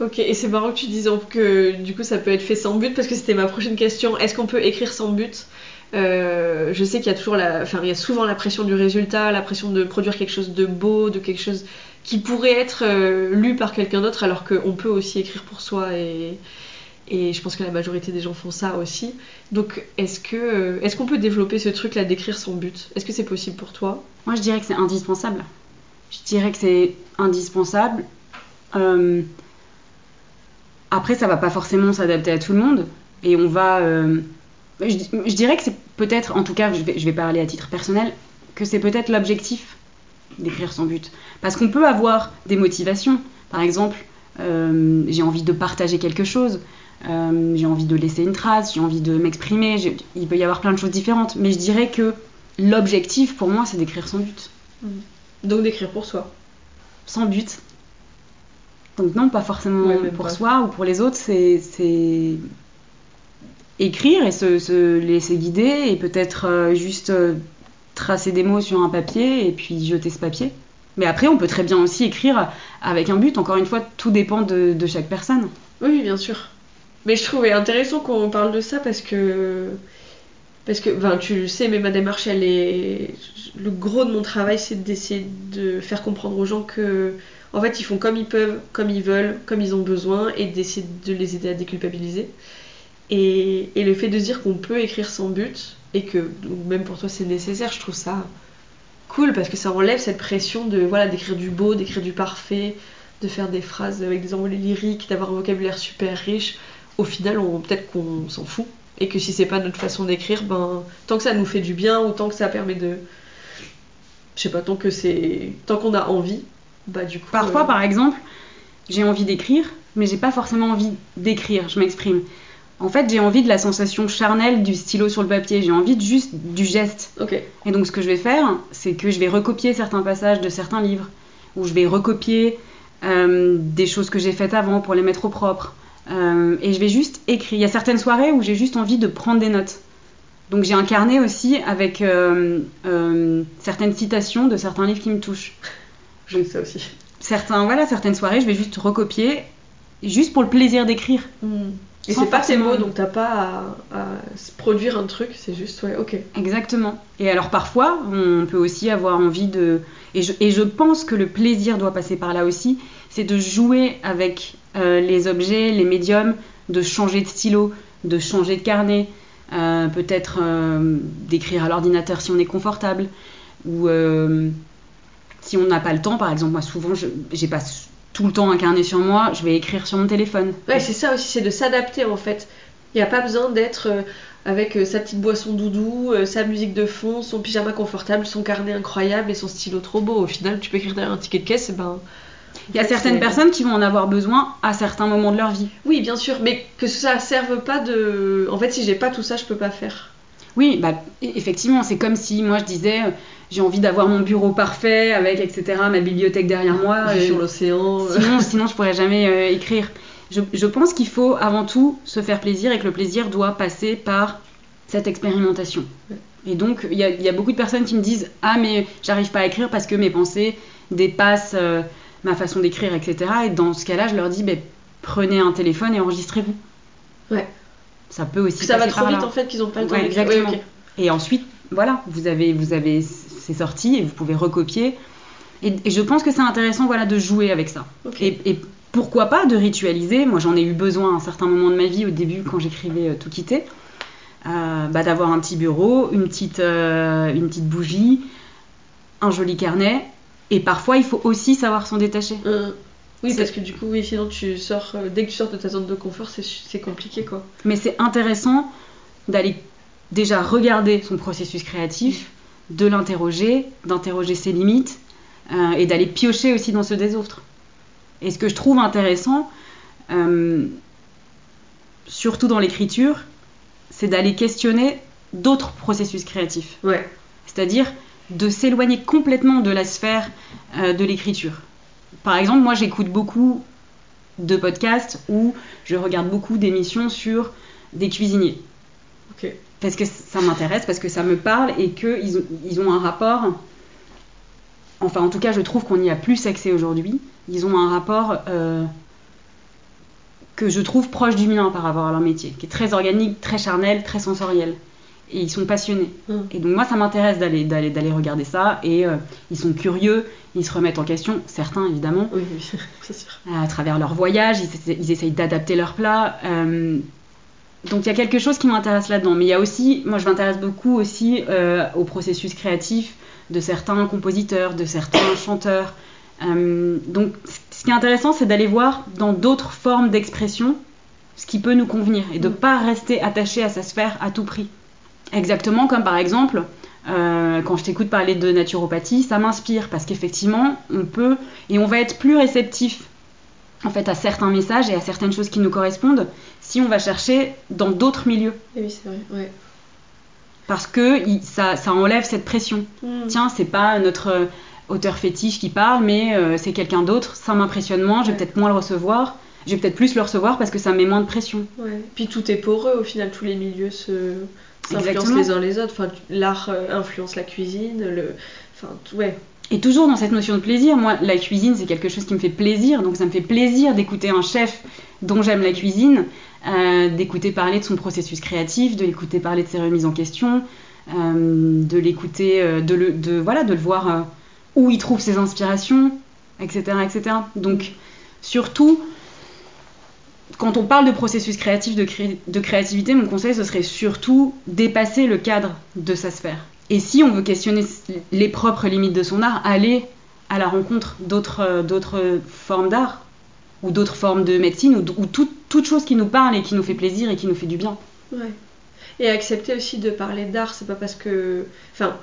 Ok, et c'est marrant que tu dises que du coup ça peut être fait sans but parce que c'était ma prochaine question. Est-ce qu'on peut écrire sans but? Euh, Je sais qu'il y a toujours enfin il y a souvent la pression du résultat, la pression de produire quelque chose de beau, de quelque chose qui pourrait être euh, lu par quelqu'un d'autre, alors qu'on peut aussi écrire pour soi et je pense que la majorité des gens font ça aussi. Donc est-ce que euh, est-ce qu'on peut développer ce truc là d'écrire sans but? Est-ce que c'est possible pour toi? Moi, je dirais que c'est indispensable. Je dirais que c'est indispensable. Après, ça va pas forcément s'adapter à tout le monde. Et on va. Je, je dirais que c'est peut-être, en tout cas, je vais, je vais parler à titre personnel, que c'est peut-être l'objectif d'écrire son but. Parce qu'on peut avoir des motivations. Par exemple, euh, j'ai envie de partager quelque chose. euh, j'ai envie de laisser une trace, j'ai envie de m'exprimer, j'ai- il peut y avoir plein de choses différentes, mais je dirais que l'objectif pour moi c'est d'écrire son but Donc d'écrire pour soi. sans but. Donc non, pas forcément Ouais, pour pas. soi ou pour les autres, c'est c'est écrire et se, se laisser guider et peut-être euh, juste euh, tracer des mots sur un papier et puis jeter ce papier. Mais après, on peut très bien aussi écrire avec un but. Encore une fois, tout dépend de, chaque personne. Oui, bien sûr. Mais je trouvais intéressant qu'on parle de ça parce que. Parce que, ben, tu le sais, mais ma démarche, elle est. Le gros de mon travail, c'est d'essayer de faire comprendre aux gens que. En fait, ils font comme ils peuvent, comme ils veulent, comme ils ont besoin, et d'essayer de les aider à déculpabiliser. Et, et le fait de dire qu'on peut écrire sans but, et que donc, même pour toi c'est nécessaire, je trouve ça cool parce que ça enlève cette pression de voilà d'écrire du beau, d'écrire du parfait, de faire des phrases avec des envolées lyriques, d'avoir un vocabulaire super riche. Au final, on peut-être qu'on s'en fout et que si c'est pas notre façon d'écrire, ben tant que ça nous fait du bien ou tant que ça permet de je sais pas tant que c'est tant qu'on a envie, bah du coup Parfois, euh, par exemple, j'ai envie d'écrire, mais j'ai pas forcément envie d'écrire, je m'exprime. En fait, j'ai envie de la sensation charnelle du stylo sur le papier, j'ai envie de juste du geste. Et donc ce que je vais faire, c'est que je vais recopier certains passages de certains livres, ou je vais recopier euh, des choses que j'ai faites avant pour les mettre au propre. Euh, et je vais juste écrire. Il y a certaines soirées où j'ai juste envie de prendre des notes. Donc j'ai un carnet aussi avec euh, euh, certaines citations de certains livres qui me touchent. Je ça aussi. Certains, voilà, certaines soirées, je vais juste recopier, juste pour le plaisir d'écrire. Et c'est pas tes mots, donc t'as pas à, à produire un truc, c'est juste, ouais, ok. Exactement. Et alors parfois, on peut aussi avoir envie de... Et je, et je pense que le plaisir doit passer par là aussi, c'est de jouer avec euh, les objets, les médiums, de changer de stylo, de changer de carnet, euh, peut-être euh, d'écrire à l'ordinateur si on est confortable, ou si on n'a pas le temps, par exemple, moi souvent, je- j'ai pas tout le temps un carnet sur moi, je vais écrire sur mon téléphone. Ouais, c'est ça aussi, c'est de s'adapter en fait. Il n'y a pas besoin d'être euh, avec euh, sa petite boisson doudou, euh, sa musique de fond, son pyjama confortable, son carnet incroyable et son stylo trop beau. Au final, tu peux écrire derrière un ticket de caisse, et ben. Il y a certaines personnes qui vont en avoir besoin à certains moments de leur vie. Oui, bien sûr, mais que ça serve pas de. En fait, si j'ai pas tout ça, je peux pas faire. Oui, bah, e- effectivement, c'est comme si moi je disais j'ai envie d'avoir mon bureau parfait avec etc. ma bibliothèque derrière moi. Euh, sur l'océan. sinon, sinon je pourrais jamais euh, écrire. Je, je pense qu'il faut avant tout se faire plaisir et que le plaisir doit passer par cette expérimentation. Et donc il y, a- il y a beaucoup de personnes qui me disent ah mais j'arrive pas à écrire parce que mes pensées dépassent euh, ma façon d'écrire etc. Et dans ce cas-là je leur dis ben, prenez un téléphone et enregistrez-vous. Ouais. Ça peut aussi Ça va trop par vite là. en fait qu'ils ont pas le temps Ouais, d'écrire. exactement. Ouais. Et ensuite, voilà, vous avez, vous avez c'est sorti et vous pouvez recopier. Et, et je pense que c'est intéressant, voilà, de jouer avec ça. Et, et pourquoi pas de ritualiser Moi, j'en ai eu besoin à un certain moment de ma vie, au début, quand j'écrivais euh, Tout quitter, euh, bah, d'avoir un petit bureau, une petite, euh, une petite bougie, un joli carnet. Et parfois, il faut aussi savoir s'en détacher. Oui, parce que du coup, oui, sinon tu sors. dès que tu sors de ta zone de confort, c'est c'est compliqué quoi. Mais c'est intéressant d'aller déjà regarder son processus créatif, de l'interroger, d'interroger ses limites euh, et d'aller piocher aussi dans ceux des autres. Et ce que je trouve intéressant, euh, surtout dans l'écriture, c'est d'aller questionner d'autres processus créatifs. Ouais. C'est-à-dire de s'éloigner complètement de la sphère euh, de l'écriture. Par exemple, moi j'écoute beaucoup de podcasts ou je regarde beaucoup d'émissions sur des cuisiniers. Ok. Parce que ça m'intéresse, parce que ça me parle et qu'ils ont, ils ont un rapport. Enfin, en tout cas, je trouve qu'on y a plus accès aujourd'hui. Ils ont un rapport euh, que je trouve proche du mien par rapport à leur métier, qui est très organique, très charnel, très sensoriel. Et ils sont passionnés. Mm. Et donc moi, ça m'intéresse d'aller, d'aller, d'aller regarder ça. Et euh, ils sont curieux, ils se remettent en question, certains évidemment, Oui, oui, c'est sûr. à travers leur voyage, ils essayent d'adapter leurs plats. euh, donc il y a quelque chose qui m'intéresse là-dedans. Mais il y a aussi, moi je m'intéresse beaucoup aussi euh, au processus créatif de certains compositeurs, de certains chanteurs. Euh, donc ce qui est intéressant, c'est d'aller voir dans d'autres formes d'expression ce qui peut nous convenir et de ne pas rester attaché à sa sphère à tout prix. Exactement comme par exemple, euh, quand je t'écoute parler de naturopathie, ça m'inspire parce qu'effectivement, on peut et on va être plus réceptif en fait à certains messages et à certaines choses qui nous correspondent si on va chercher dans d'autres milieux Et oui, c'est vrai. Ouais. parce que ça, ça enlève cette pression. Mm. Tiens, c'est pas notre euh, auteur fétiche qui parle, mais euh, c'est quelqu'un d'autre, ça m'impressionne moins, je vais Ouais. peut-être moins le recevoir, je vais peut-être plus le recevoir parce que ça met moins de pression. Ouais. Puis tout est poreux au final, tous les milieux se s'influencent les uns les autres. Enfin, l'art euh, influence la cuisine, le. Enfin, ouais. Et toujours dans cette notion de plaisir, moi, la cuisine, c'est quelque chose qui me fait plaisir, donc ça me fait plaisir d'écouter un chef dont j'aime la cuisine, euh, d'écouter parler de son processus créatif, de l'écouter parler de ses remises en question, euh, de l'écouter, euh, de, le, voilà, de le voir où il trouve ses inspirations, etc. etc. Donc, surtout, quand on parle de processus créatif, de, de créativité, mon conseil, ce serait surtout dépasser le cadre de sa sphère. Et si on veut questionner les propres limites de son art, aller à la rencontre d'autres formes d'art, ou d'autres formes de médecine, ou, tout- toute chose qui nous parle et qui nous fait plaisir et qui nous fait du bien. Ouais. Et accepter aussi de parler d'art, c'est pas parce que. Enfin,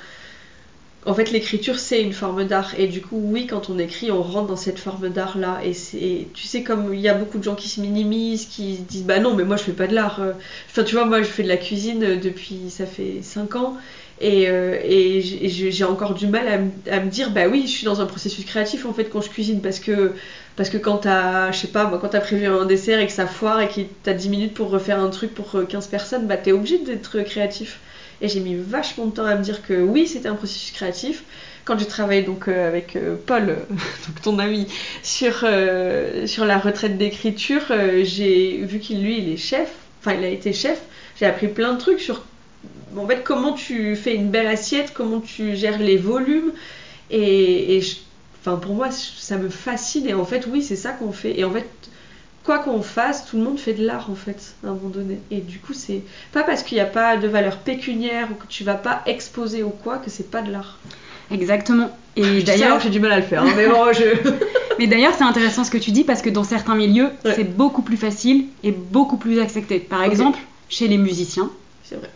en fait, l'écriture, c'est une forme d'art. Et du coup, oui, quand on écrit, on rentre dans cette forme d'art-là. Et, c'est- tu sais, comme il y a beaucoup de gens qui se minimisent, qui se disent, bah non, mais moi, je fais pas de l'art. Euh, Enfin, tu vois, moi, je fais de la cuisine euh, depuis, ça fait 5 ans. Et, euh, et j'ai- encore du mal à, me dire, bah oui, je suis dans un processus créatif, en fait, quand je cuisine. Parce que, parce que quand t'as, je sais pas, moi, quand t'as prévu un dessert et que ça foire et que t'as 10 minutes pour refaire un truc pour euh, 15 personnes, bah t'es obligé d'être créatif. Et j'ai mis vachement de temps à me dire que oui, c'était un processus créatif. Quand j'ai travaillé donc euh, avec euh, Paul, donc ton ami, sur, euh, sur la retraite d'écriture, j'ai vu qu'il lui il est chef, enfin il a été chef, j'ai appris plein de trucs sur en fait comment tu fais une belle assiette, comment tu gères les volumes. Et, et enfin pour moi ça me fascine et en fait oui c'est ça qu'on fait. Et en fait quoi qu'on fasse, tout le monde fait de l'art en fait, à un moment donné. Et du coup, c'est pas parce qu'il n'y a pas de valeur pécuniaire ou que tu vas pas exposer ou quoi que c'est pas de l'art. Exactement. Et d'ailleurs, j'ai du mal à le faire, hein, mais bon, je. mais d'ailleurs, c'est intéressant ce que tu dis parce que dans certains milieux, Ouais. c'est beaucoup plus facile et beaucoup plus accepté. Par exemple, chez les musiciens, c'est vrai.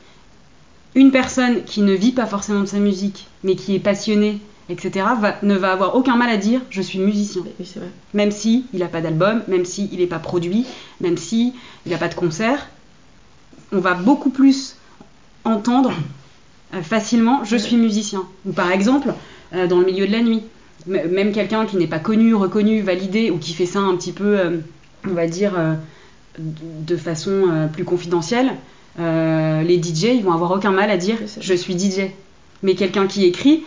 une personne qui ne vit pas forcément de sa musique, mais qui est passionnée, etc., va- ne va avoir aucun mal à dire je suis musicien. Oui, c'est vrai. Même si il n'a pas d'album, même si il n'est pas produit, même si il n'a pas de concert, on va beaucoup plus entendre euh, facilement je suis musicien. Ou par exemple, euh, dans le milieu de la nuit, M- même quelqu'un qui n'est pas connu, reconnu, validé, ou qui fait ça un petit peu, euh, on va dire, de façon plus confidentielle, les DJ, ils vont avoir aucun mal à dire je suis DJ. Mais quelqu'un qui écrit,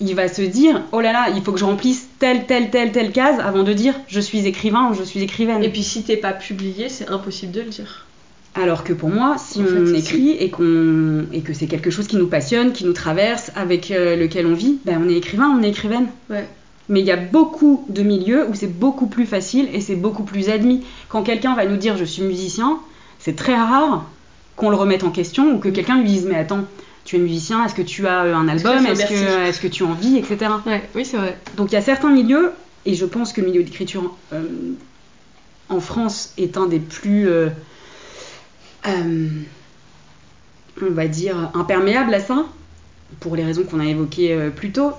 il va se dire oh là là, il faut que je remplisse telle, telle, telle, telle case avant de dire je suis écrivain ou je suis écrivaine. Et puis si t'es pas publié, c'est impossible de le dire. Alors que pour moi, si En on écrit et, qu'on et que c'est quelque chose qui nous passionne, qui nous traverse, avec euh, lequel on vit, ben on est écrivain, on est écrivaine. Ouais. Mais il y a beaucoup de milieux où c'est beaucoup plus facile et c'est beaucoup plus admis. Quand quelqu'un va nous dire je suis musicien, c'est très rare qu'on le remette en question ou que quelqu'un lui dise mais attends, tu es musicien, est-ce que tu as euh, un album, est-ce que, tu en vis, etc. Ouais, oui, c'est vrai. Donc il y a certains milieux, et je pense que le milieu d'écriture euh, en France est un des plus, euh, euh, on va dire, imperméables à ça, pour les raisons qu'on a évoquées plus tôt.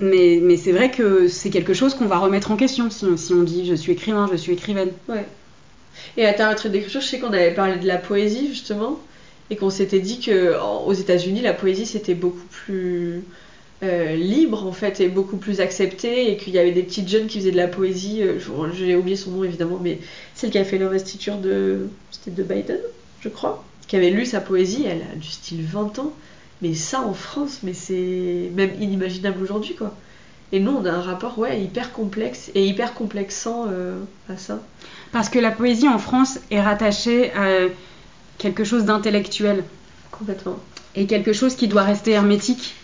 Mais, mais c'est vrai que c'est quelque chose qu'on va remettre en question si, on- si on dit je suis écrivain, je suis écrivaine. Ouais. Et à ta retraite d'écriture, je sais qu'on avait parlé de la poésie justement, et qu'on s'était dit que aux États-Unis, la poésie c'était beaucoup plus euh, libre en fait et beaucoup plus accepté, et qu'il y avait des petites jeunes qui faisaient de la poésie. euh, J'ai oublié son nom évidemment, mais celle qui a fait l'investiture de c'était de Biden, je crois, qui avait lu sa poésie. Elle a du style 20 ans, mais ça en France, mais c'est même inimaginable aujourd'hui quoi. Et nous, on a un rapport ouais hyper complexe et hyper complexant euh, à ça. Parce que la poésie en France est rattachée à quelque chose d'intellectuel. Complètement. et quelque chose qui doit rester hermétique.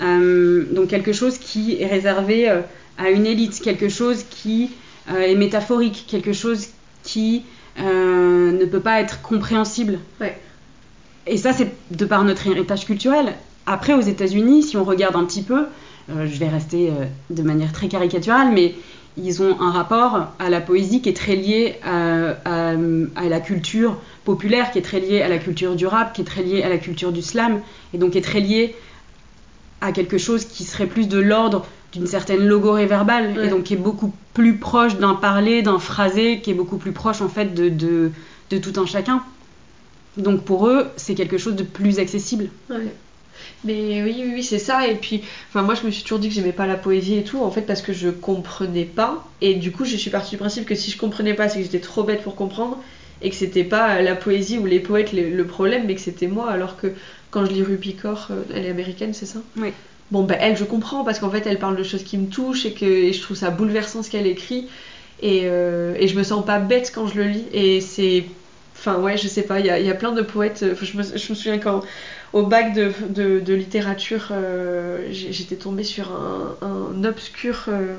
Euh, donc quelque chose qui est réservé euh, à une élite, quelque chose qui euh, est métaphorique, quelque chose qui ne peut pas être compréhensible. Ouais. Et ça, c'est de par notre héritage culturel. Après, aux États-Unis, si on regarde un petit peu, je vais rester de manière très caricaturale, mais ils ont un rapport à la poésie qui est très lié à, à- à la culture populaire, qui est très lié à la culture du rap, qui est très lié à la culture du slam, et donc qui est très lié à quelque chose qui serait plus de l'ordre d'une certaine logorée verbale, Ouais. et donc qui est beaucoup plus proche d'un parler, d'un phrasé, qui est beaucoup plus proche en fait de, de, de tout un chacun. Donc pour eux, c'est quelque chose de plus accessible. Ouais. Mais oui, oui, oui, c'est ça. Et puis, enfin, moi, je me suis toujours dit que j'aimais pas la poésie et tout, en fait, parce que je comprenais pas. Et du coup, je suis partie du principe que si je comprenais pas, c'est que j'étais trop bête pour comprendre. Et que c'était pas la poésie ou les poètes le, le problème, mais que c'était moi. Alors que quand je lis Ruby Kaur, euh, elle est américaine, c'est ça? Oui. Bon, bah, elle, je comprends, parce qu'en fait, elle parle de choses qui me touchent et que et je trouve ça bouleversant ce qu'elle écrit. Et, euh, et je me sens pas bête quand je le lis. Et c'est. Enfin, ouais, je sais pas, il y a, il y a plein de poètes. euh, Je me, je me souviens quand au bac de, de, de littérature, euh, j'étais tombée sur un, un obscur euh,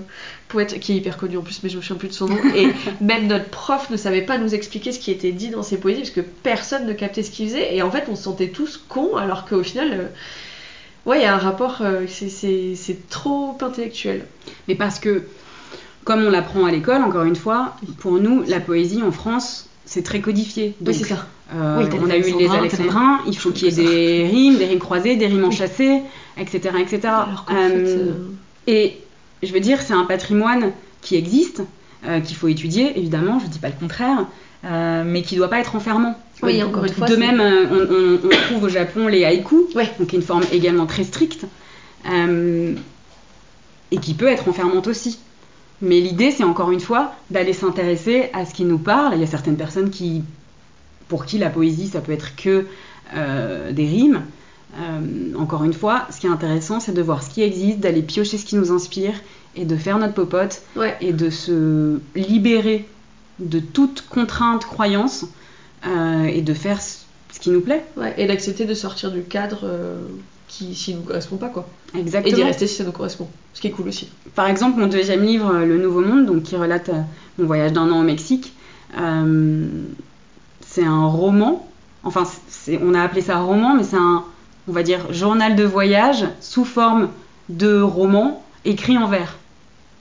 poète qui est hyper connu en plus, mais je me souviens plus de son nom. Et même notre prof ne savait pas nous expliquer ce qui était dit dans ses poésies parce que personne ne captait ce qu'il faisait. Et en fait, on se sentait tous cons, alors qu'au final, euh, ouais, il y a un rapport, euh, c'est- trop intellectuel. Mais parce que, comme on l'apprend à l'école, encore une fois, pour nous, la poésie en France, c'est très codifié. Donc, oui, c'est ça. Euh, Oui, on a eu les alexandrins, il faut qu'il y ait des rimes, des rimes croisées, des rimes enchâssées, etc. etc. Alors Euh, fait, euh, Et je veux dire, c'est un patrimoine qui existe, euh, qu'il faut étudier, évidemment, je dis pas le contraire, mais qui doit pas être enfermant. Oui, encore une fois, De même, on, on- on trouve au Japon les haïkus, Ouais. donc une forme également très stricte, et qui peut être enfermante aussi. Mais l'idée, c'est encore une fois d'aller s'intéresser à ce qui nous parle. Il y a certaines personnes qui, pour qui la poésie, ça peut être que euh, des rimes. Euh, encore une fois, ce qui est intéressant, c'est de voir ce qui existe, d'aller piocher ce qui nous inspire et de faire notre popote Ouais. et de se libérer de toute contrainte, croyance euh, et de faire ce qui nous plaît. Ouais, et d'accepter de sortir du cadre qui s'il nous correspond pas quoi. Et d'y Exactement. rester si ça nous correspond. Ce qui est cool aussi. Par exemple, mon deuxième livre, Le Nouveau Monde, donc qui relate mon voyage d'un an au Mexique, euh, c'est un roman. Enfin, c'est- on a appelé ça roman, mais c'est un, on va dire, journal de voyage sous forme de roman écrit en vers.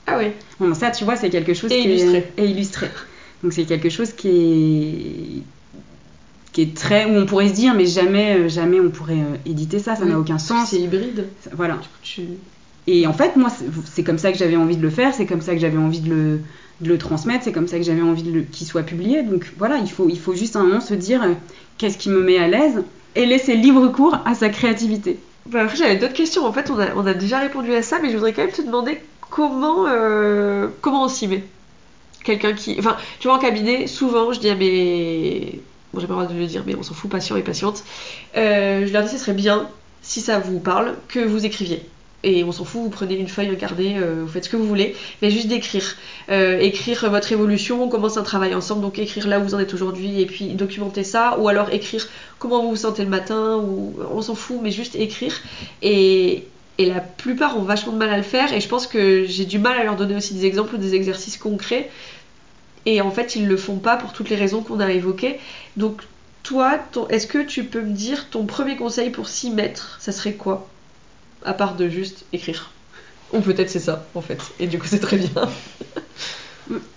Ah ouais. Bon, ça, tu vois, c'est quelque chose Et qui illustré. est illustré. Donc c'est quelque chose qui est qui est très où on pourrait se dire mais jamais euh, jamais on pourrait euh, éditer ça, ça Oui. n'a aucun sens. C'est hybride. Voilà. Tu... Et en fait, moi, c'est- c'est comme ça que j'avais envie de le faire, c'est comme ça que j'avais envie de le, de le transmettre, c'est comme ça que j'avais envie qu'il soit publié. Donc voilà, il faut, il faut juste un moment se dire euh, qu'est-ce qui me met à l'aise et laisser libre cours à sa créativité. Bah, après, j'avais d'autres questions. En fait, on a, on a déjà répondu à ça, mais je voudrais quand même te demander comment, euh, comment on s'y met. Quelqu'un qui. Enfin, tu vois, en cabinet, souvent, je dis à mes. Bon, j'ai pas le droit de le dire, mais on s'en fout, patient et patiente. Euh, je leur dis, ce serait bien, si ça vous parle, que vous écriviez. Et on s'en fout, vous prenez une feuille, un euh, vous faites ce que vous voulez, mais juste d'écrire. Euh, écrire votre évolution, on commence un travail ensemble, donc écrire là où vous en êtes aujourd'hui et puis documenter ça, ou alors écrire comment vous vous sentez le matin, ou on s'en fout, mais juste écrire. Et, la plupart ont vachement de mal à le faire, et je pense que j'ai du mal à leur donner aussi des exemples ou des exercices concrets. Et en fait, ils le font pas pour toutes les raisons qu'on a évoquées. Donc, toi, est-ce que tu peux me dire ton premier conseil pour s'y mettre? Ça serait quoi? À part de juste écrire. Ou peut-être c'est ça, en fait. Et du coup, c'est très bien.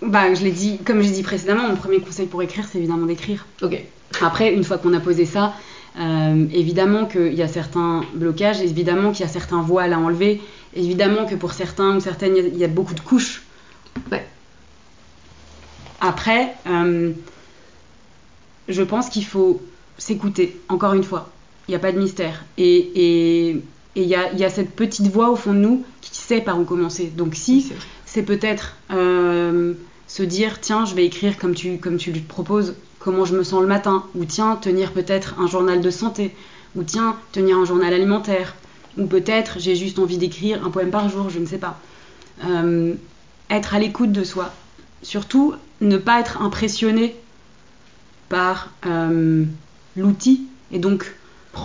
Bah, je l'ai dit, comme j'ai dit précédemment, mon premier conseil pour écrire, c'est évidemment d'écrire. Ok. Après, une fois qu'on a posé ça, euh, évidemment qu'il y a certains blocages, évidemment qu'il y a certains voiles à enlever, évidemment que pour certains ou certaines, il y a- il y, a beaucoup de couches. Ouais. Après, euh, je pense qu'il faut s'écouter, encore une fois. Il n'y a pas de mystère. Et et- et il y, a, il y a cette petite voix au fond de nous qui sait par où commencer. Donc si C'est peut-être euh, se dire tiens je vais écrire comme tu comme tu le proposes comment je me sens le matin ou tiens tenir peut-être un journal de santé ou tiens tenir un journal alimentaire ou peut-être j'ai juste envie d'écrire un poème par jour je ne sais pas. Euh, être à l'écoute de soi. Surtout ne pas être impressionné par euh, l'outil et donc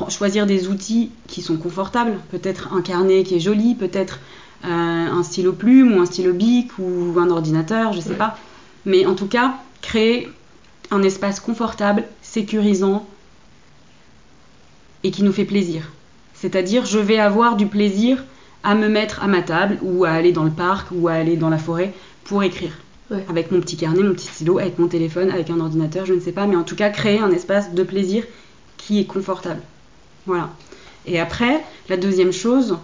choisir des outils qui sont confortables peut-être un carnet qui est joli peut-être euh, un stylo plume ou un stylo bic ou un ordinateur, je sais Ouais. pas. Mais en tout cas, créer un espace confortable, sécurisant et qui nous fait plaisir. C'est-à-dire, je vais avoir du plaisir à me mettre à ma table ou à aller dans le parc ou à aller dans la forêt pour écrire. Ouais. Avec mon petit carnet, mon petit stylo, avec mon téléphone, avec un ordinateur, je ne sais pas. Mais en tout cas, créer un espace de plaisir qui est confortable. Voilà. Et après, la deuxième chose,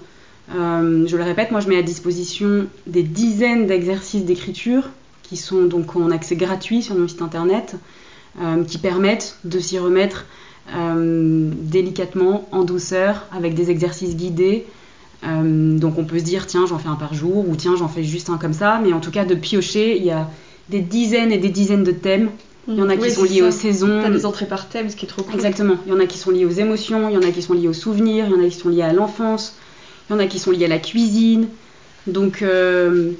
euh, je le répète, moi je mets à disposition des dizaines d'exercices d'écriture qui sont donc en accès gratuit sur mon site internet, euh, qui permettent de s'y remettre euh, délicatement, en douceur, avec des exercices guidés. Donc on peut se dire tiens j'en fais un par jour ou tiens j'en fais juste un comme ça, mais en tout cas de piocher, il y a des dizaines et des dizaines de thèmes. Il y en a qui Oui, sont liés ça. aux saisons. T'as des entrées par thème, ce qui est trop cool. Exactement. Il y en a qui sont liés aux émotions, il y en a qui sont liés aux souvenirs, il y en a qui sont liés à l'enfance, il y en a qui sont liés à la cuisine. Donc euh,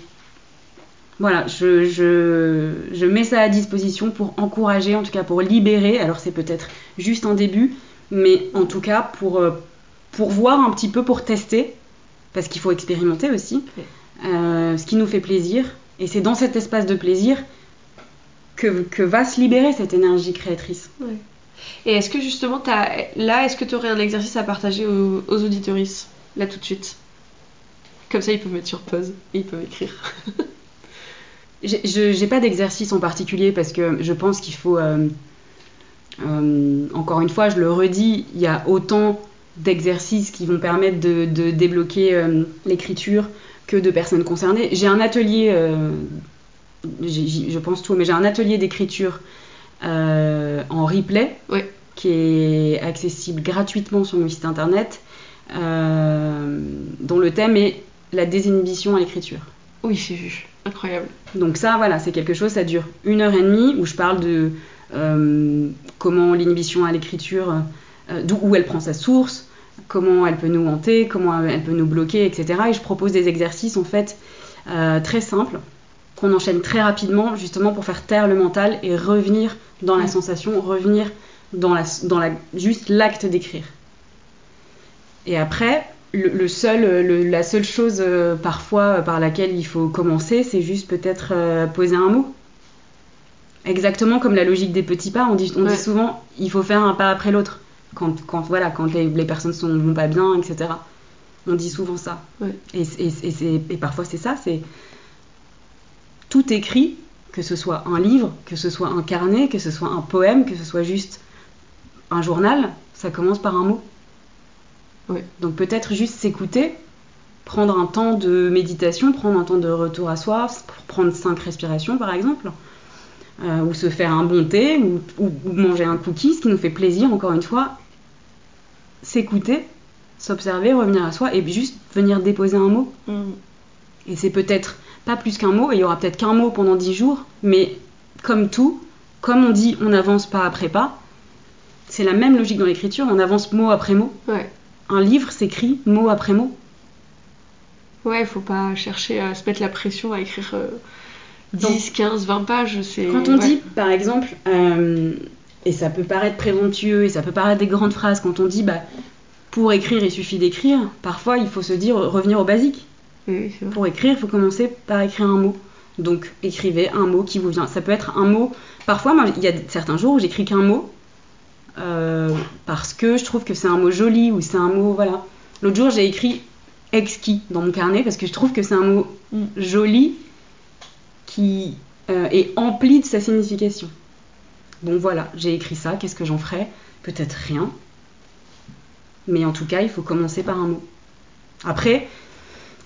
voilà, je, je, je mets ça à disposition pour encourager, en tout cas pour libérer. Alors c'est peut-être juste un début, mais en tout cas pour, euh, pour voir un petit peu, pour tester, parce qu'il faut expérimenter aussi, euh, ce qui nous fait plaisir. Et c'est dans cet espace de plaisir que, que va se libérer cette énergie créatrice. Ouais. Et est-ce que justement, là, est-ce que tu aurais un exercice à partager aux, aux auditoristes, là tout de suite? Comme ça, ils peuvent mettre sur pause et ils peuvent écrire. J'ai- Je n'ai pas d'exercice en particulier parce que je pense qu'il faut, euh, Euh, encore une fois, je le redis, il y a autant d'exercices qui vont permettre de, de débloquer euh, l'écriture que de personnes concernées. J'ai un atelier, je pense tout, mais j'ai un atelier d'écriture en replay qui est accessible gratuitement sur mon site internet, dont le thème est la désinhibition à l'écriture. Oui, j'ai vu. Incroyable. Donc ça, voilà, c'est quelque chose, ça dure une heure et demie où je parle de euh, comment l'inhibition à l'écriture, euh, d'où elle prend sa source, comment elle peut nous hanter, comment elle peut nous bloquer, etc. Et je propose des exercices en fait euh, très simples qu'on enchaîne très rapidement justement pour faire taire le mental et revenir dans la sensation, revenir dans, la, dans la, juste l'acte d'écrire. Et après, le, le seul, le, la seule chose euh, parfois par laquelle il faut commencer, c'est juste peut-être euh, poser un mot. Exactement comme la logique des petits pas, on dit, on Ouais. dit souvent il faut faire un pas après l'autre. Quand, quand, voilà, quand les, les personnes sont, vont pas bien, etc. On dit souvent ça. Ouais. Et, et, et, c'est- et parfois c'est ça, c'est tout écrit, que ce soit un livre, que ce soit un carnet, que ce soit un poème, que ce soit juste un journal, ça commence par un mot. Donc peut-être juste s'écouter, prendre un temps de méditation, prendre un temps de retour à soi, prendre cinq respirations par exemple, euh, ou se faire un bon thé, ou, ou- ou manger un cookie, ce qui nous fait plaisir encore une fois, s'écouter, s'observer, revenir à soi, et juste venir déposer un mot. Mm. Et c'est peut-être pas plus qu'un mot, et il y aura peut-être qu'un mot pendant dix jours, mais comme tout, comme on dit on avance pas après pas, c'est la même logique dans l'écriture, on avance mot après mot. Ouais. Un livre s'écrit mot après mot. Ouais, faut pas chercher à se mettre la pression à écrire euh, Donc, 10, 15, 20 pages. C'est... Quand on ouais. dit, par exemple, euh, et ça peut paraître présomptueux, et ça peut paraître des grandes phrases, quand on dit, bah, pour écrire, il suffit d'écrire, parfois il faut se dire, revenir au basique. Oui, c'est vrai. Pour écrire, il faut commencer par écrire un mot. Donc, écrivez un mot qui vous vient. Ça peut être un mot. Parfois, moi, il y a certains jours où j'écris qu'un mot euh, parce que je trouve que c'est un mot joli ou c'est un mot. Voilà. L'autre jour, j'ai écrit exquis dans mon carnet parce que je trouve que c'est un mot Mm. joli qui euh, est empli de sa signification. Bon, voilà, j'ai écrit ça. Qu'est-ce que j'en ferai? Peut-être rien. Mais en tout cas, il faut commencer par un mot. Après,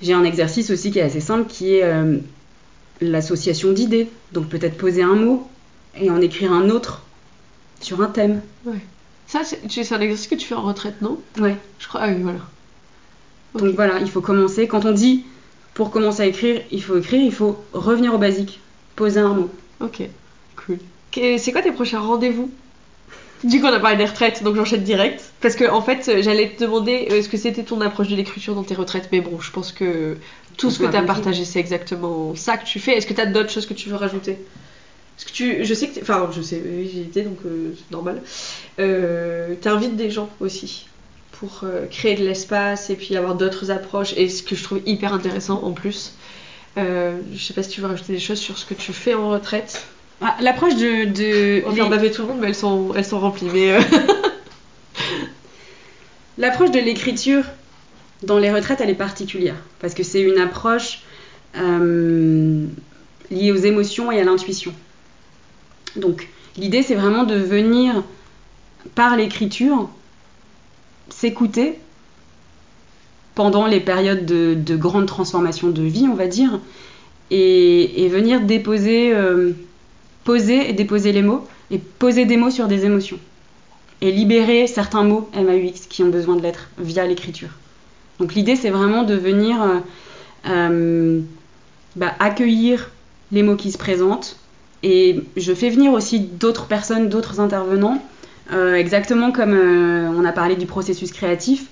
j'ai un exercice aussi qui est assez simple qui est euh, l'association d'idées. Donc peut-être poser un mot et en écrire un autre sur un thème. Ouais. Ça, c'est, un exercice que tu fais en retraite, non? Ouais. Je crois. Ah oui, voilà. Donc voilà, il faut commencer. Quand on dit pour commencer à écrire, il faut écrire, il faut revenir au basique. Poser un mot. Ok, cool. C'est quoi tes prochains rendez-vous? Du coup, on a parlé des retraites, donc j'enchaîne direct. Parce que, en fait, j'allais te demander euh, ce que c'était ton approche de l'écriture dans tes retraites, mais bon, je pense que tout ce que tu as partagé, c'est exactement ça que tu fais. Est-ce que tu as d'autres choses que tu veux rajouter? Parce que tu, je sais que, enfin, je sais, oui, j'y étais, donc euh, c'est normal. Euh, T'invites des gens aussi pour euh, créer de l'espace et puis avoir d'autres approches. Et ce que je trouve hyper intéressant en plus. Euh, je sais pas si tu veux rajouter des choses sur ce que tu fais en retraite. Ah, L'approche de. de On baver tout le monde, mais elles sont, elles sont remplies. Mais euh, L'approche de l'écriture dans les retraites, elle est particulière. Parce que c'est une approche euh, liée aux émotions et à l'intuition. Donc, l'idée, c'est vraiment de venir, par l'écriture, s'écouter pendant les périodes de, de grande transformation de vie, on va dire, et, et venir déposer, euh, poser et déposer les mots, et poser des mots sur des émotions. Et libérer certains mots MAUX qui ont besoin de l'être via l'écriture. Donc l'idée c'est vraiment de venir euh, euh, bah, accueillir les mots qui se présentent. Et je fais venir aussi d'autres personnes, d'autres intervenants, euh, exactement comme on a parlé du processus créatif,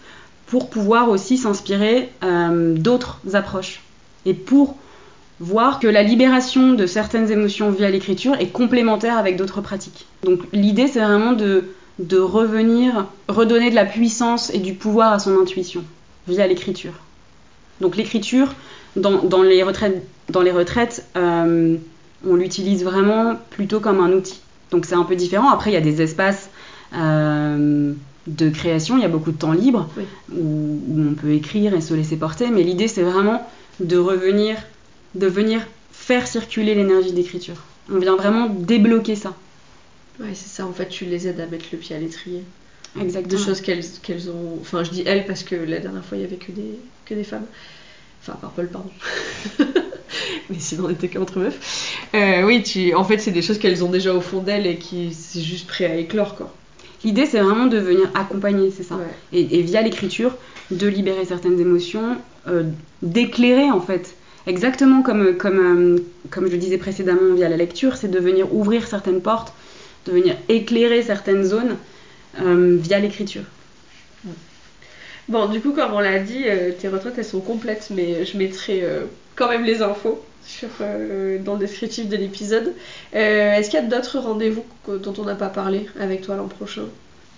pour pouvoir aussi s'inspirer d'autres approches. Et pour voir que la libération de certaines émotions via l'écriture est complémentaire avec d'autres pratiques. Donc l'idée c'est vraiment de de revenir, redonner de la puissance et du pouvoir à son intuition via l'écriture. Donc l'écriture, dans, dans les retraites, dans les retraites euh, on l'utilise vraiment plutôt comme un outil. Donc c'est un peu différent. Après, il y a des espaces euh, de création, il y a beaucoup de temps libre Oui. où, où on peut écrire et se laisser porter, mais l'idée c'est vraiment de revenir, de venir faire circuler l'énergie d'écriture. On vient vraiment débloquer ça. Ouais, c'est ça. En fait, tu les aides à mettre le pied à l'étrier. Exactement. De choses qu'elles ont. Enfin, je dis elles parce que la dernière fois, il y avait que des, que des femmes. Enfin, par Paul, pardon. Mais sinon, on était qu'entre meufs. Euh, oui, tu... en fait, c'est des choses qu'elles ont déjà au fond d'elles et qui c'est juste prêt à éclore, quoi. L'idée, c'est vraiment de venir accompagner, c'est ça. Ouais. Et, et via l'écriture, de libérer certaines émotions, euh, d'éclairer en fait. Exactement comme, comme, euh, comme je le disais précédemment via la lecture, c'est de venir ouvrir certaines portes, de venir éclairer certaines zones euh, via l'écriture. Bon, du coup, comme on l'a dit, euh, tes retraites, elles sont complètes, mais je mettrai euh, quand même les infos sur, dans le descriptif de l'épisode. Est-ce qu'il y a d'autres rendez-vous dont on n'a pas parlé avec toi l'an prochain?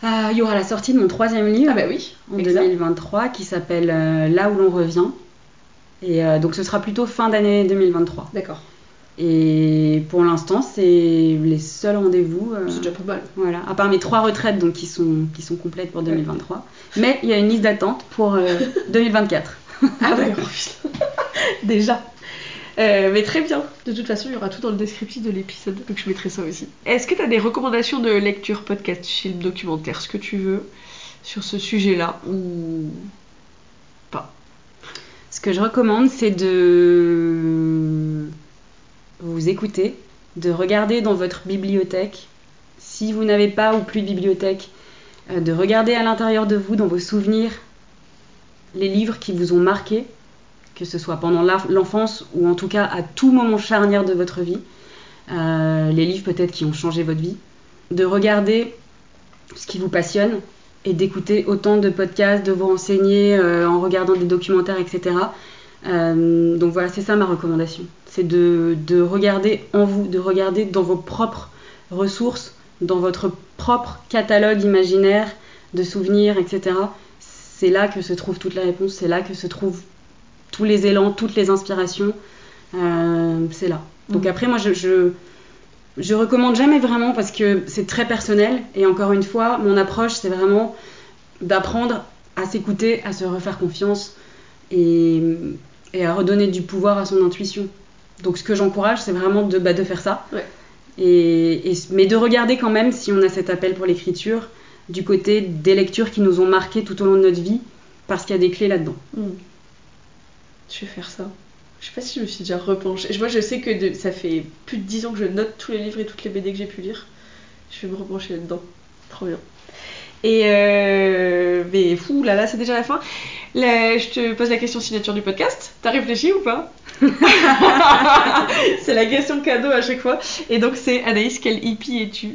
Euh, Il y aura la sortie de mon troisième livre Ah bah oui, en exact. 2023 qui s'appelle Là où l'on revient. Et euh, donc ce sera plutôt fin d'année 2023. D'accord. Et pour l'instant, c'est les seuls rendez-vous. euh, C'est déjà pas mal. Voilà, à part mes trois retraites donc qui sont, qui sont complètes pour 2023. Mais il y a une liste d'attente pour euh, 2024. Ah ouais, oh putain. Déjà. Euh, mais très bien. De toute façon, il y aura tout dans le descriptif de l'épisode, donc je mettrai ça aussi. Est-ce que tu as des recommandations de lecture, podcast, film, documentaire, ce que tu veux, sur ce sujet-là ou Ce que je recommande, c'est de vous écouter, de regarder dans votre bibliothèque. Si vous n'avez pas ou plus de bibliothèque, euh, de regarder à l'intérieur de vous, dans vos souvenirs, les livres qui vous ont marqué, que ce soit pendant l'enfance ou en tout cas à tout moment charnière de votre vie. Euh, les livres peut-être qui ont changé votre vie. De regarder ce qui vous passionne et d'écouter autant de podcasts, de vous renseigner euh, en regardant des documentaires, etc. Euh, donc voilà, c'est ça ma recommandation. C'est de, de regarder en vous, de regarder dans vos propres ressources, dans votre propre catalogue imaginaire de souvenirs, etc. C'est là que se trouve toute la réponse, c'est là que se trouvent tous les élans, toutes les inspirations. Euh, c'est là. Donc Mhm. après, moi, je, je, je recommande jamais vraiment parce que c'est très personnel. Et encore une fois, mon approche, c'est vraiment d'apprendre à s'écouter, à se refaire confiance et, et à redonner du pouvoir à son intuition. Donc ce que j'encourage, c'est vraiment de, bah, de faire ça. Ouais. Et, et- mais de regarder quand même si on a cet appel pour l'écriture du côté des lectures qui nous ont marqué tout au long de notre vie, parce qu'il y a des clés là-dedans. Hmm. Je vais faire ça. Je sais pas si je me suis déjà repenchée. Moi, je sais que de- ça fait plus de 10 ans que je note tous les livres et toutes les BD que j'ai pu lire. Je vais me repencher là-dedans. Trop bien. Et euh... Mais fou, là là, c'est déjà la fin. Là, je te pose la question signature du podcast. T'as réfléchi ou pas? C'est la question cadeau à chaque fois. Et donc, c'est Anaïs, quel hippie es-tu?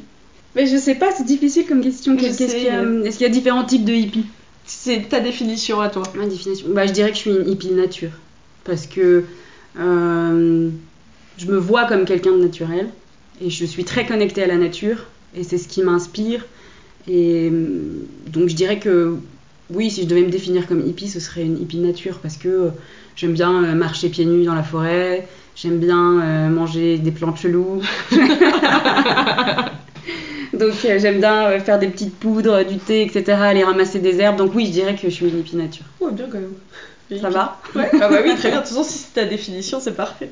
Mais je sais pas, c'est difficile comme question. Sais, qu'il y a euh. Est-ce qu'il y a différents types de hippies? C'est ta définition à toi. Ma définition. Bah, je dirais que je suis une hippie nature. Parce que euh, je me vois comme quelqu'un de naturel. Et je suis très connectée à la nature. Et c'est ce qui m'inspire. Et euh, donc je dirais que oui, si je devais me définir comme hippie, ce serait une hippie nature. Parce que euh, j'aime bien euh, marcher pieds nus dans la forêt. J'aime bien manger des plantes cheloues. Donc j'aime bien faire des petites poudres, du thé, etc. Aller ramasser des herbes. Donc oui, je dirais que je suis une hippie nature. Ouais, bien quand même. Ça va Ouais, ah bah oui, très bien. De toute façon, si c'est ta définition, c'est parfait.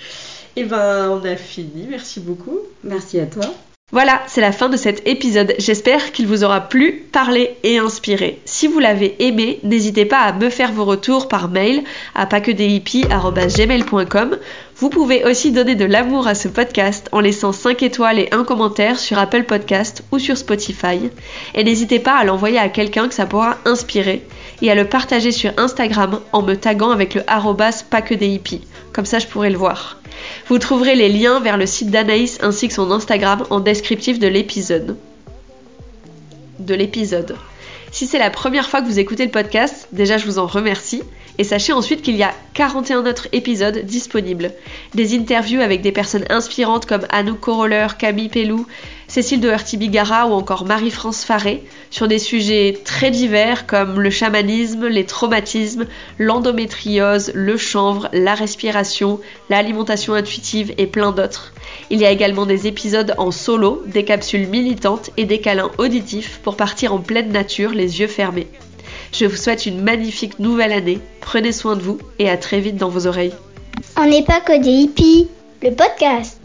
Et ben, on a fini. Merci beaucoup. Merci à toi. Voilà, c'est la fin de cet épisode. J'espère qu'il vous aura plu, parlé et inspiré. Si vous l'avez aimé, n'hésitez pas à me faire vos retours par mail à pasquedeshippies.gmail.com. Vous pouvez aussi donner de l'amour à ce podcast en laissant 5 étoiles et un commentaire sur Apple Podcast ou sur Spotify. Et n'hésitez pas à l'envoyer à quelqu'un que ça pourra inspirer et à le partager sur Instagram en me taguant avec le arrobas pas que. Comme ça, je pourrai le voir. Vous trouverez les liens vers le site d'Anaïs ainsi que son Instagram en descriptif de l'épisode. De l'épisode. Si c'est la première fois que vous écoutez le podcast, déjà je vous en remercie. Et sachez ensuite qu'il y a 41 autres épisodes disponibles. Des interviews avec des personnes inspirantes comme Anouk Coroller, Camille Pellou, Cécile de Bigara ou encore Marie-France Faré sur des sujets très divers comme le chamanisme, les traumatismes, l'endométriose, le chanvre, la respiration, l'alimentation intuitive et plein d'autres. Il y a également des épisodes en solo, des capsules militantes et des câlins auditifs pour partir en pleine nature les yeux fermés. Je vous souhaite une magnifique nouvelle année, prenez soin de vous et à très vite dans vos oreilles. On n'est pas que des hippies, le podcast.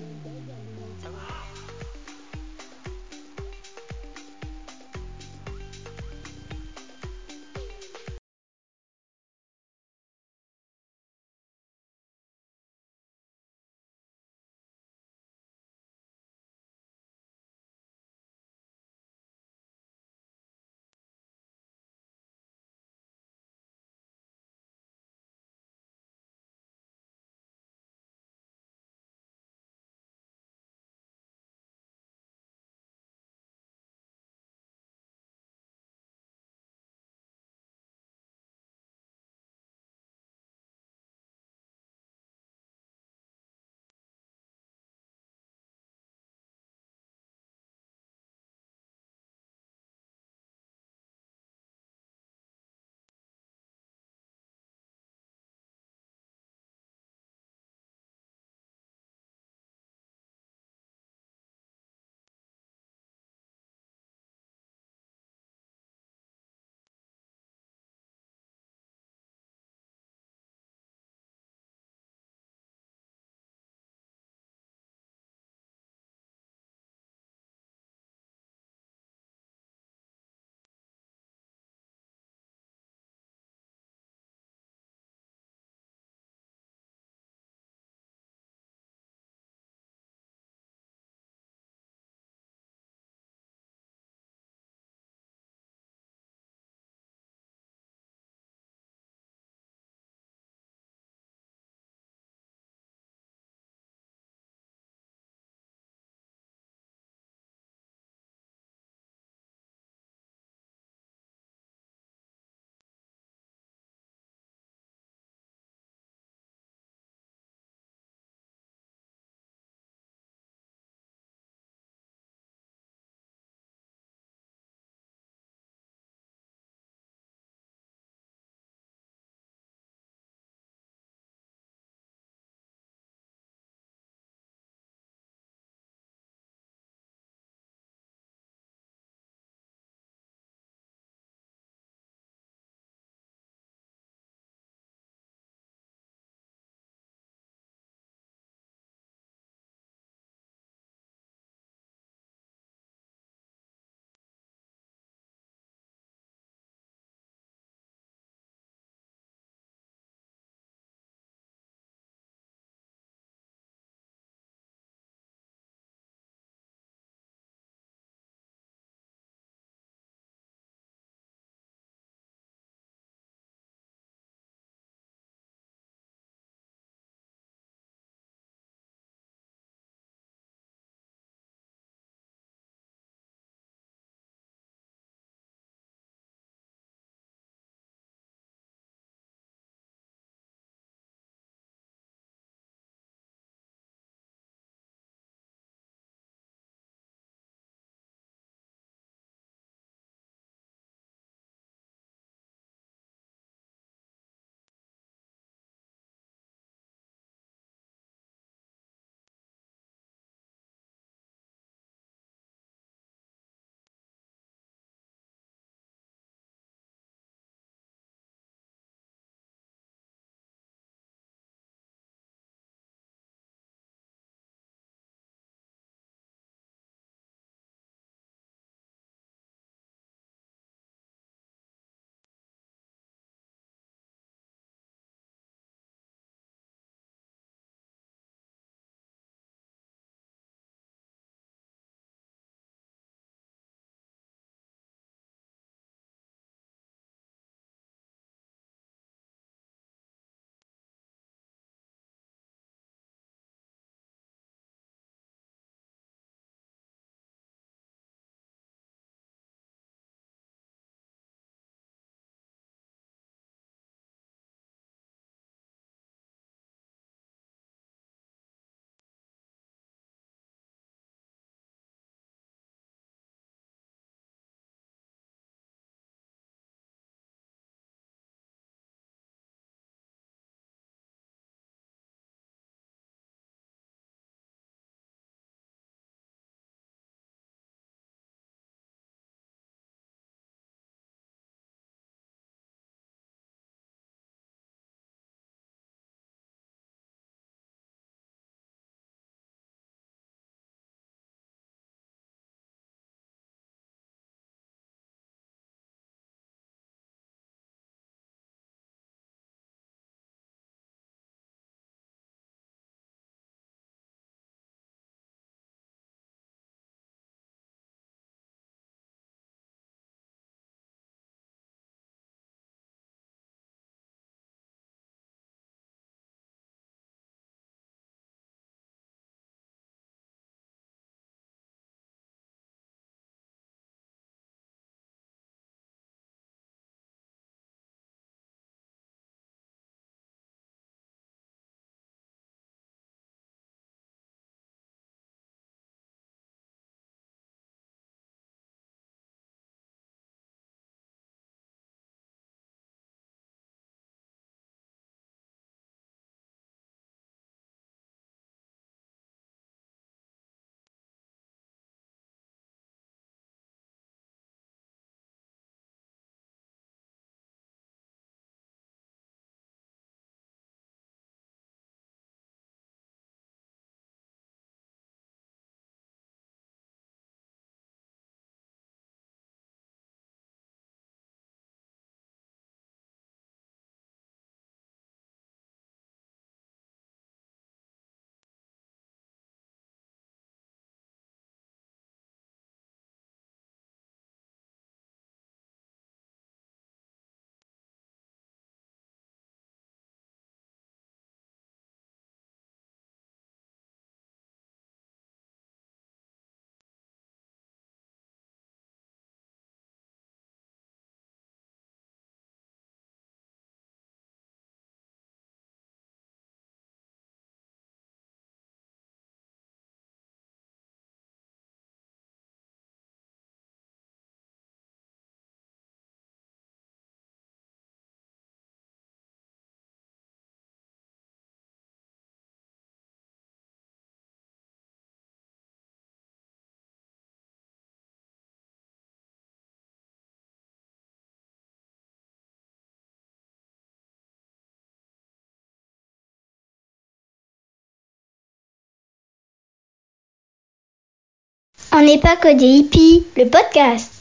On n'est pas que des hippies, le podcast.